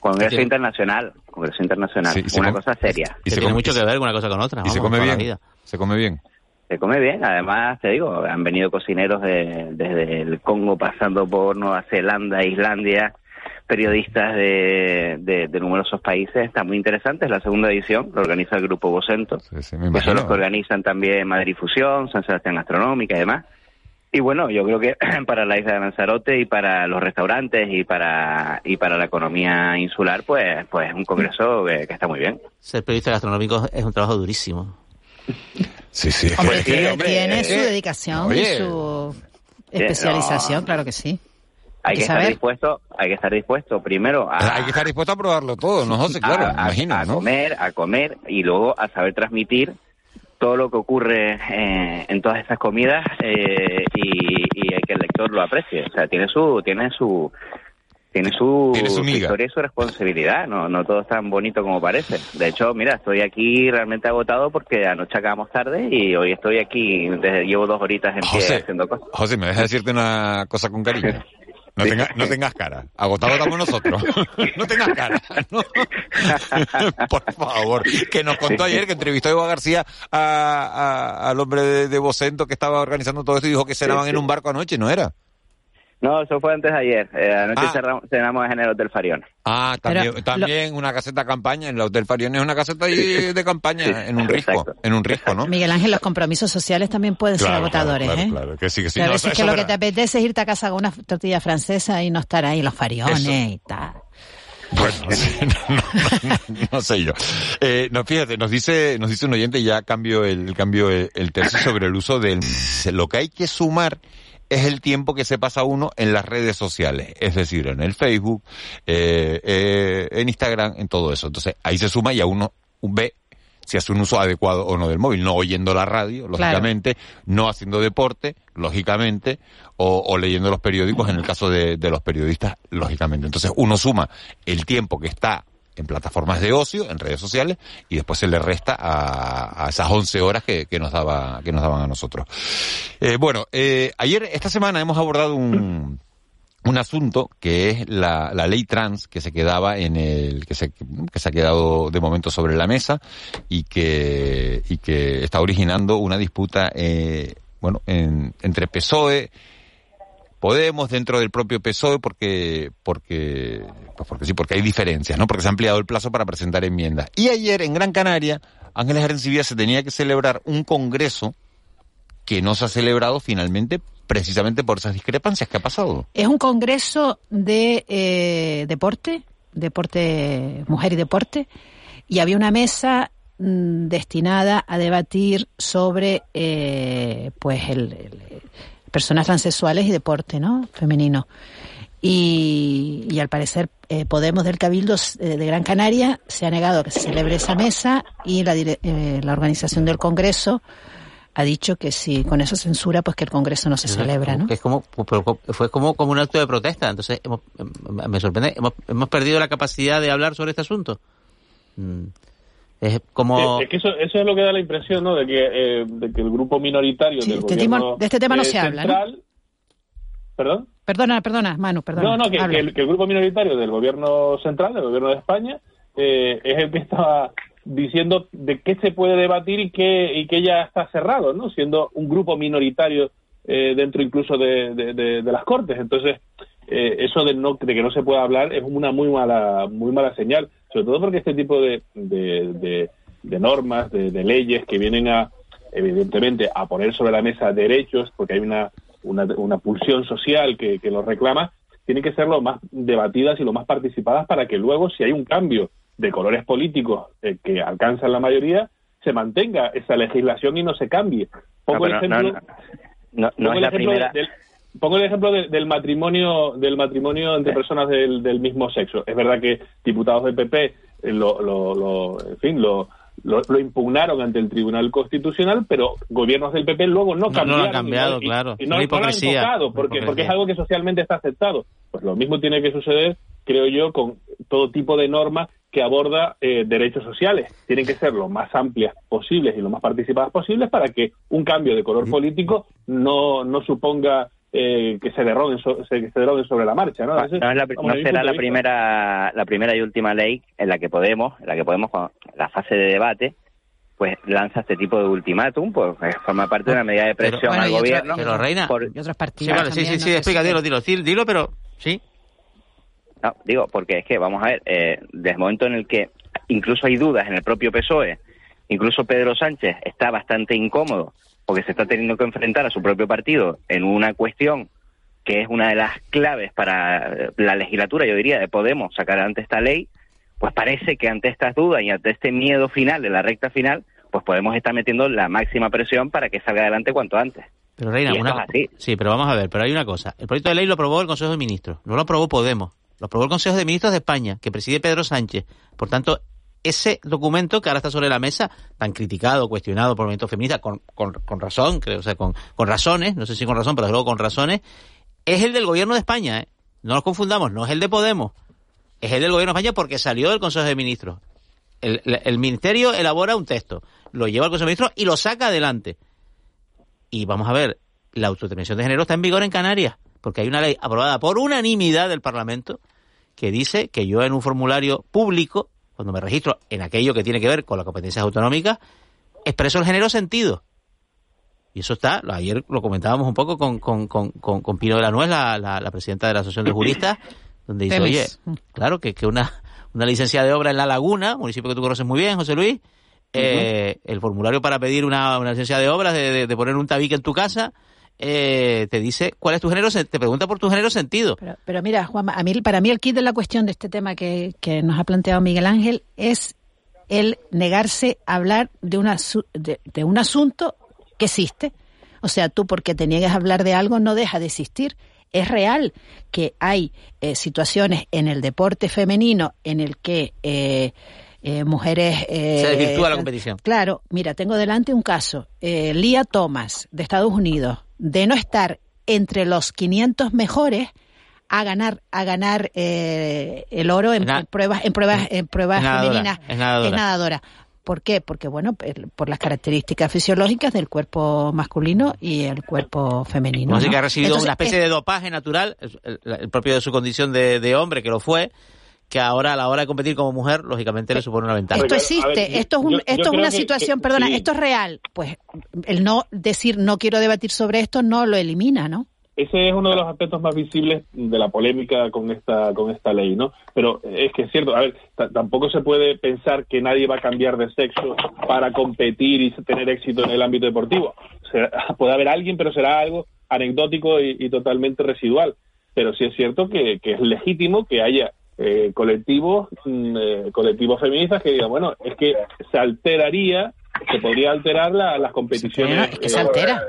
Congreso internacional, congreso internacional. Sí, una come- cosa seria. y se tiene come- mucho que ver una cosa con otra. Y se come bien. vida. Se come bien. Se come bien, además te digo, han venido cocineros de- desde el Congo pasando por Nueva Zelanda, Islandia, periodistas de, de, de numerosos países, está muy interesante, es la segunda edición, lo organiza el Grupo Vocento, que son los que organizan también Madrid Fusión, San Sebastián Gastronómica y demás. Y bueno, yo creo que para la isla de Lanzarote y para los restaurantes y para y para la economía insular, pues pues es un congreso que, que está muy bien. Ser periodista gastronómico es un trabajo durísimo. Sí, sí. es Hombre, que- tiene, hombre, tiene eh, su dedicación oye. y su especialización, claro que sí. Hay que que estar dispuesto, hay que estar dispuesto primero a, Hay que estar dispuesto a probarlo todo, ¿no, José? Claro, a, a- imagino, a ¿no? comer, a comer y luego a saber transmitir todo lo que ocurre eh, en todas estas comidas eh, y, y que el lector lo aprecie. O sea, tiene su, tiene su, tiene su, Tiene su historia y su responsabilidad. No, no todo es tan bonito como parece. De hecho, mira, estoy aquí realmente agotado porque anoche acabamos tarde y hoy estoy aquí. Desde, llevo dos horitas en pie haciendo cosas. José, me dejas decirte una cosa con cariño. No, tenga- no tengas cara. Agotado estamos nosotros. no tengas cara. ¿no? Por favor. Que nos contó ayer que entrevistó a Eva García a- a- al hombre de, de Vocento que estaba organizando todo esto y dijo que cenaban Sí, en un barco anoche, ¿no era? No, eso fue antes de ayer. Eh, anoche Ah. cerramos- cenamos en el Hotel Farión. Ah, también, también una caseta campaña. En la Hotel Farión es una caseta de campaña, en un risco. En un risco, ¿no? Miguel Ángel, los compromisos sociales también pueden ser Claro, claro, agotadores, claro, ¿eh? claro, que sí, que sí. A No, veces eso- que lo que te apetece es irte a casa con una tortilla francesa y no estar ahí los fariones Eso. y tal. Bueno, no sé, no, no- no sé yo. Eh, no, fíjate, nos dice, nos dice un oyente, y ya cambio el, cambio el, el tercio sobre el uso del... Lo que hay que sumar es el tiempo que se pasa uno en las redes sociales, es decir, en el Facebook, eh, eh, en Instagram, en todo eso. Entonces, ahí se suma y a uno ve si hace un uso adecuado o no del móvil, no oyendo la radio, lógicamente, no haciendo deporte, lógicamente, o, o leyendo los periódicos, en el caso de, de los periodistas, lógicamente. Entonces uno suma el tiempo que está en plataformas de ocio, en redes sociales, y después se le resta a, a esas 11 horas que, nos daba, que nos daban a nosotros. Eh, bueno, eh, ayer, esta semana hemos abordado un, un asunto que es la, la ley trans que se quedaba en el que se, que se ha quedado de momento sobre la mesa y que y que está originando una disputa eh, bueno en- entre PSOE Podemos dentro del propio PSOE porque porque pues porque sí porque hay diferencias no porque se ha ampliado el plazo para presentar enmiendas y ayer en Gran Canaria Ángeles Arencibia se tenía que celebrar un congreso que no se ha celebrado finalmente precisamente por esas discrepancias que ha pasado Es un congreso de eh, deporte, deporte, mujer y deporte, y había una mesa mm, destinada a debatir sobre eh, pues el, personas transexuales y deporte, ¿no? Femenino. Y al parecer eh, Podemos del Cabildo eh, de Gran Canaria se ha negado a que se celebre esa mesa y la, dire- eh, la organización del Congreso ha dicho que si con eso censura, pues que el Congreso no se celebra, ¿no? Que es como, pero co- fue como, como un acto de protesta. Entonces, hemos- em- me sorprende, hemos, hemos perdido la capacidad de hablar sobre este asunto. Mm. Es como... Es que eso, eso es lo que da la impresión, ¿no? De que, eh, de que el grupo minoritario Sí, del este gobierno tema- de este tema no eh, se habla, ¿no? ¿Perdón? Perdona, perdona, Manu, perdona. No, no, que, el, que el grupo minoritario del gobierno central, del gobierno de España, eh, es el que estaba diciendo de qué se puede debatir y que, y que ya está cerrado, ¿no? Siendo un grupo minoritario eh, dentro incluso de, de- de- de las Cortes. Entonces, eh, eso de, no, de que no se pueda hablar es una muy mala, muy mala señal, sobre todo porque este tipo de, de, de, normas, de, leyes que vienen a, evidentemente, a poner sobre la mesa derechos, porque hay una, una, una pulsión social que, que los reclama, tienen que ser lo más debatidas y lo más participadas para que luego, si hay un cambio de colores políticos eh, que alcanzan la mayoría, se mantenga esa legislación y no se cambie. Pongo el ejemplo, pongo el ejemplo del matrimonio del matrimonio entre personas del, del, mismo sexo. Es verdad que diputados del PP eh, lo, lo, lo en fin, lo, lo, impugnaron ante el Tribunal Constitucional, pero gobiernos del PP luego no, cambiaron. No lo han cambiado, claro. Y, no, lo han tocado, porque, porque es algo que socialmente está aceptado. Pues lo mismo tiene que suceder, creo yo, con todo tipo de normas que aborda eh, derechos sociales. Tienen que ser lo más amplias posibles y lo más participadas posibles para que un cambio de color político no, no suponga eh, que se derroguen, se, se sobre la marcha, ¿no? no, será la primera, la primera y última ley en la que Podemos, en la que Podemos, la fase de debate, pues lanza este tipo de ultimátum, pues forma parte de una medida de presión al gobierno. pero Reina, y otros partidos. Sí, sí, sí, explica, dilo, dilo, dilo, pero sí. No, digo, porque es que, vamos a ver, eh, desde el momento en el que incluso hay dudas en el propio PSOE, incluso Pedro Sánchez está bastante incómodo porque se está teniendo que enfrentar a su propio partido en una cuestión que es una de las claves para eh, la legislatura, yo diría, de Podemos sacar ante esta ley, pues parece que ante estas dudas y ante este miedo final de la recta final, pues Podemos estar metiendo la máxima presión para que salga adelante cuanto antes. Pero Reina, una... sí, pero vamos a ver, pero hay una cosa. El proyecto de ley lo aprobó el Consejo de Ministros, no lo aprobó Podemos, lo aprobó el Consejo de Ministros de España, que preside Pedro Sánchez. Por tanto, ese documento que ahora está sobre la mesa, tan criticado, cuestionado por el movimiento feminista, con, con, razón, creo, o sea, con, con, razones, no sé si con razón, pero luego con razones, es el del gobierno de España, ¿eh? No nos confundamos, no es el de Podemos, es el del gobierno de España porque salió del Consejo de Ministros. El, el, Ministerio elabora un texto, lo lleva al Consejo de Ministros y lo saca adelante. Y vamos a ver, la autodeterminación de género está en vigor en Canarias, porque hay una ley aprobada por unanimidad del Parlamento que dice que yo en un formulario público cuando me registro en aquello que tiene que ver con las competencias autonómicas, expreso el género sentido. Y eso está, ayer lo comentábamos un poco con, con, con, con Pino de la Nuez, la, la, presidenta de la Asociación de Juristas, donde dice, oye, claro, que, que una, una licencia de obra en La Laguna, municipio que tú conoces muy bien, José Luis, eh, el formulario para pedir una, una licencia de obras, de, de, poner un tabique en tu casa, eh, te dice cuál es tu género, te pregunta por tu género sentido. Pero, mira, Juan, a mí, para mí el kit de la cuestión de este tema que, nos ha planteado Miguel Ángel es el negarse a hablar de, una, de, un asunto que existe. O sea, tú porque te niegues a hablar de algo no deja de existir. Es real que hay eh, situaciones en el deporte femenino en el que eh, eh, mujeres... Se desvirtúa la competición. Claro, mira, tengo delante un caso. Lía Thomas, de Estados Unidos, de no estar entre los 500 mejores a ganar a ganar eh, el oro en, pruebas en pruebas en pruebas femeninas es nadadora. ¿Por qué? Porque bueno, por las características fisiológicas del cuerpo masculino y el cuerpo femenino. Así que ha recibido una especie de dopaje natural, el, propio de su condición de, de hombre que lo fue, que ahora a la hora de competir como mujer, lógicamente le supone una ventaja. Esto existe, esto es, un, esto es una situación, perdona, esto es real. Pues el no decir no quiero debatir sobre esto no lo elimina, ¿no? Ese es uno de los aspectos más visibles de la polémica con esta con esta ley, ¿no? Pero es que es cierto, a ver, tampoco se puede pensar que nadie va a cambiar de sexo para competir y tener éxito en el ámbito deportivo. puede haber alguien, pero será algo anecdótico y, totalmente residual. Pero sí es cierto que es legítimo que haya eh, colectivos, mm, eh, colectivos feministas que digan, bueno, es que se alteraría, se podría alterar las competiciones. que se altera.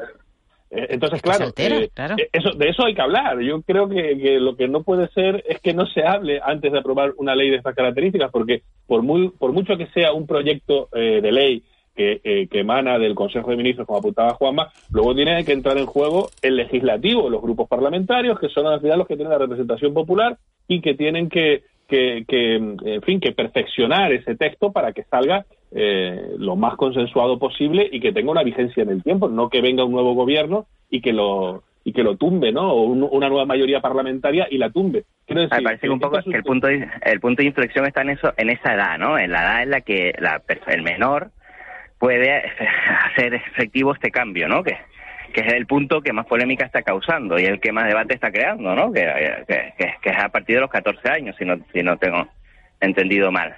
Eh, entonces, claro, Eso, de eso hay que hablar. Yo creo que, lo que no puede ser es que no se hable antes de aprobar una ley de estas características, porque por, muy, por mucho que sea un proyecto de ley que, que, emana del Consejo de Ministros, como apuntaba Juanma, luego tiene que entrar en juego el legislativo, los grupos parlamentarios, que son al final los que tienen la representación popular y que tienen que, que, en fin, que perfeccionar ese texto para que salga eh, lo más consensuado posible y que tenga una vigencia en el tiempo, no que venga un nuevo gobierno y que lo y que lo tumbe, ¿no? O una nueva mayoría parlamentaria y la tumbe. Me parece que un poco que el punto de, el punto de inflexión está en eso, en esa edad, ¿no? En la edad en la que la, el menor puede hacer efectivo este cambio, ¿no? Que que es el punto que más polémica está causando y el que más debate está creando, ¿no? Que, que, que, es a partir de los 14 años, si no, si no tengo entendido mal.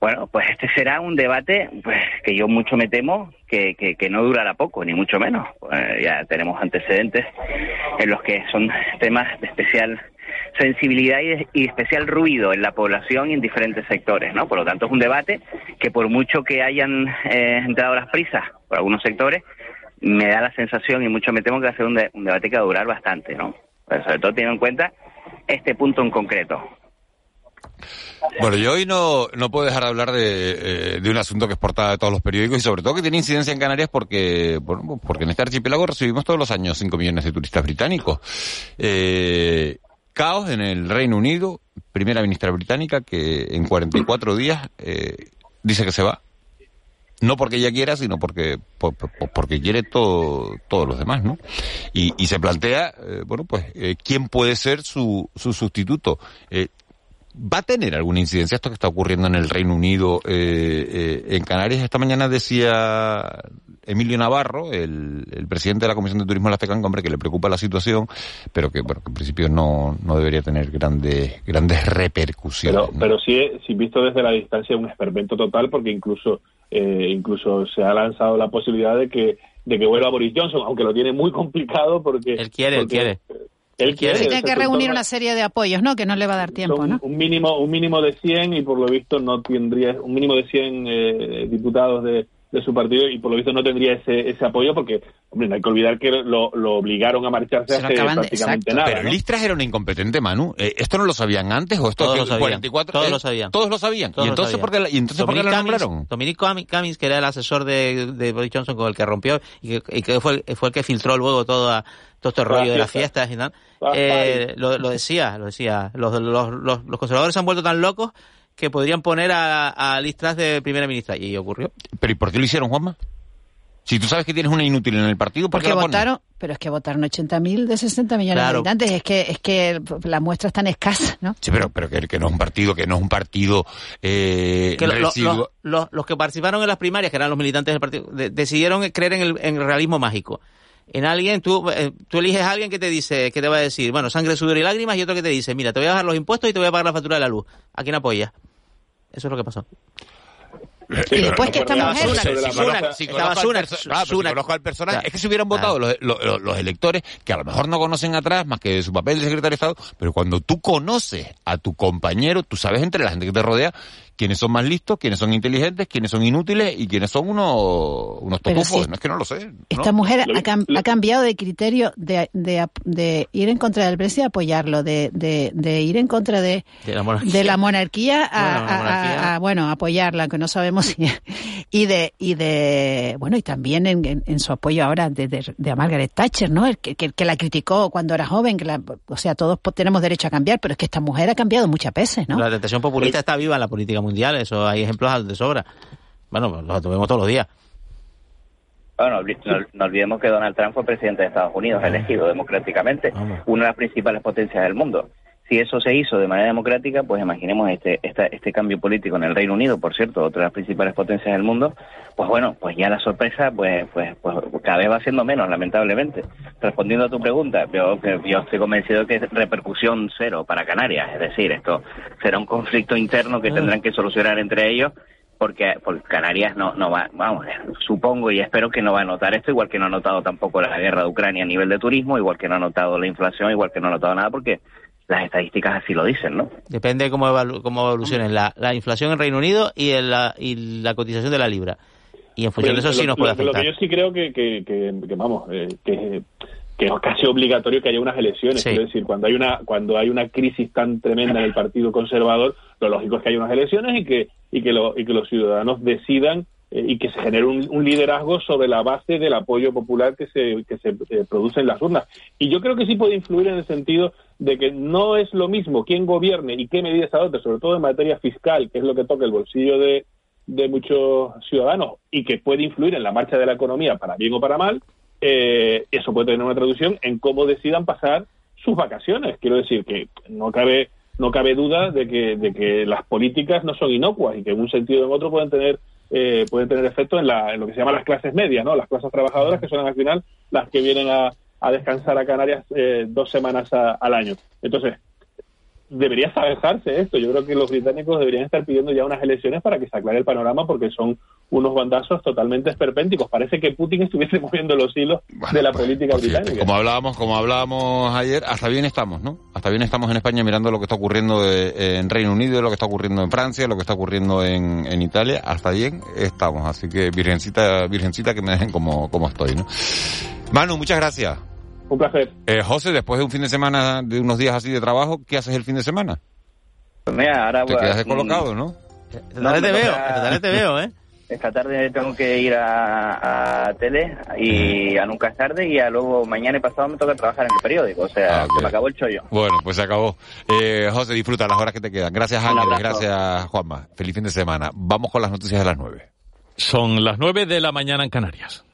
Bueno, pues este será un debate pues, que yo mucho me temo que, que, no durará poco, ni mucho menos. Eh, ya tenemos antecedentes en los que son temas de especial sensibilidad y, especial ruido en la población y en diferentes sectores, ¿no? Por lo tanto, es un debate que por mucho que hayan eh, entrado las prisas por algunos sectores, me da la sensación y mucho me temo que va a ser un, debate que va a durar bastante, ¿no? Pero sobre todo teniendo en cuenta este punto en concreto. Bueno, yo hoy no, no puedo dejar de hablar de, eh, de un asunto que es portada de todos los periódicos y sobre todo que tiene incidencia en Canarias porque, porque en este archipiélago recibimos todos los años 5 millones de turistas británicos. Eh, caos en el Reino Unido, primera ministra británica que en 44 días eh, dice que se va no porque ella quiera, sino porque porque quiere todo, todos los demás, ¿no? Y, y se plantea, eh, bueno, pues, eh, ¿quién puede ser su, su sustituto? Eh, ¿Va a tener alguna incidencia esto que está ocurriendo en el Reino Unido, en Canarias? Esta mañana decía Emilio Navarro, el, el, presidente de la Comisión de Turismo de la FECAN, hombre, que le preocupa la situación, pero que, bueno, que en principio no, no debería tener grandes, grandes repercusiones. Pero, pero sí, sí, visto desde la distancia, un experimento total, porque incluso eh, incluso se ha lanzado la posibilidad de que de que vuelva Boris Johnson, aunque lo tiene muy complicado porque... Él quiere, él quiere. Él quiere. Tiene que reunir una serie de apoyos, ¿no? Que no le va a dar tiempo, ¿no? Un mínimo, un mínimo de 100 y por lo visto no tendría un mínimo de 100 eh, diputados de, de su partido y por lo visto no tendría ese, ese apoyo porque, hombre, no hay que olvidar que lo, lo obligaron a marcharse hace prácticamente nada. Pero Listras era un incompetente, Manu. Eh, ¿Esto no lo sabían antes o esto todos lo sabían, 44? Todos eh, lo sabían. Todos lo sabían. ¿Y, entonces ¿por qué, ¿Y entonces por qué lo nombraron? Dominic Cummings, que era el asesor de, de, Boris Johnson con el que rompió y que, y que fue, el, fue el que filtró luego todo todo este rollo de las fiestas y tal, eh, lo, lo, decía, lo decía. Los, los, los, los conservadores se han vuelto tan locos que podrían poner a, a Listras de primera ministra. Y ocurrió. ¿Pero y por qué lo hicieron, Juanma? Si tú sabes que tienes una inútil en el partido, ¿por qué votaron, pero es que votaron 80.000 de 60 millones de habitantes, es que es que la muestra es tan escasa, ¿no? Sí, pero pero que, no es un partido, que no es un partido eh, los que participaron en las primarias, que eran los militantes del partido, decidieron creer en el, en el, realismo mágico. En alguien, tú, eh, tú eliges a alguien que te dice, que te va a decir, bueno, sangre, sudor y lágrimas, y otro que te dice, mira, te voy a bajar los impuestos y te voy a pagar la factura de la luz. ¿A quién apoya? Eso es lo que pasó. Y después que esta mujer... Si conozco al personaje, es que si hubieran votado los, los, electores, que a lo mejor no conocen atrás más que su papel de secretario de Estado, pero cuando tú conoces a tu compañero, tú sabes entre la gente que te rodea quiénes son más listos, quiénes son inteligentes, quiénes son inútiles y quiénes son unos, unos topufos. no es que no lo sé. Esta mujer ha, cambiado de criterio de, de, ir en contra del precio a apoyarlo, de, de, ir en contra de, la monarquía, de la monarquía a, bueno, apoyarla, que no sabemos si... Y de, y de bueno, y también en, en, su apoyo ahora de, de, a Margaret Thatcher, ¿no? El que, que, la criticó cuando era joven, que la, o sea, todos tenemos derecho a cambiar, pero es que esta mujer ha cambiado muchas veces, ¿no? La tentación populista está viva en la política mundial, eso hay ejemplos de sobra. Bueno, pues los vemos todos los días. Bueno, no, olvidemos que Donald Trump fue presidente de Estados Unidos, elegido democráticamente, una de las principales potencias del mundo. Si eso se hizo de manera democrática, pues imaginemos este, este cambio político en el Reino Unido, por cierto, otra de las principales potencias del mundo, pues bueno, pues ya la sorpresa pues, pues, pues cada vez va siendo menos, lamentablemente. Respondiendo a tu pregunta, yo, yo estoy convencido que es repercusión cero para Canarias, es decir, esto será un conflicto interno que ah. tendrán que solucionar entre ellos porque, Canarias no, no va, vamos, supongo y espero que no va a notar esto, igual que no ha notado tampoco la guerra de Ucrania a nivel de turismo, igual que no ha notado la inflación, igual que no ha notado nada, porque las estadísticas así lo dicen, ¿no? Depende cómo, cómo evolucione la, la, inflación en Reino Unido y, la, y la cotización de la libra. Y en función de eso sí nos puede afectar. Lo que yo sí creo que, que, que, vamos, eh, que, que es casi obligatorio que haya unas elecciones. Es decir, cuando hay una cuando hay una crisis tan tremenda en el Partido Conservador, lo lógico es que haya unas elecciones y que y que, lo, y que los ciudadanos decidan eh, y que se genere un, liderazgo sobre la base del apoyo popular que se, que se produce en las urnas. Y yo creo que sí puede influir en el sentido de que no es lo mismo quién gobierne y qué medidas adopte, sobre todo en materia fiscal, que es lo que toca el bolsillo de, de muchos ciudadanos y que puede influir en la marcha de la economía para bien o para mal, eh, eso puede tener una traducción en cómo decidan pasar sus vacaciones. Quiero decir que no cabe no cabe duda de que, de que las políticas no son inocuas y que en un sentido o en otro pueden tener eh, pueden tener efecto en, la, en lo que se llama las clases medias, ¿no? Las clases trabajadoras, que son al final las que vienen a, descansar a Canarias eh, dos semanas al año. Entonces, debería saberse esto. Yo creo que los británicos deberían estar pidiendo ya unas elecciones para que se aclare el panorama porque son unos bandazos totalmente esperpénticos. Parece que Putin estuviese moviendo los hilos de la pues, política británica. Como hablábamos, como hablábamos ayer, hasta bien estamos, ¿no? Hasta bien estamos en España mirando lo que está ocurriendo en Reino Unido, lo que está ocurriendo en Francia, lo que está ocurriendo en, en Italia. Hasta bien estamos. Así que virgencita, virgencita que me dejen como, como estoy, ¿no? Manu, muchas gracias. Un placer. Eh, José, después de un fin de semana, de unos días así de trabajo, ¿qué haces el fin de semana? Pues mira, ahora Te quedas descolocado, ¿no? Esta tarde te veo, esta tarde te veo, ¿eh? Esta tarde tengo que ir a, tele y a nunca es tarde y a luego mañana y pasado me toca trabajar en el periódico. O sea, ah, se me acabó el chollo. Bueno, pues se acabó. Eh, José, disfruta las horas que te quedan. Gracias, Ángel. Gracias, Juanma. Feliz fin de semana. Vamos con las noticias de las nueve. Son las nueve de la mañana en Canarias.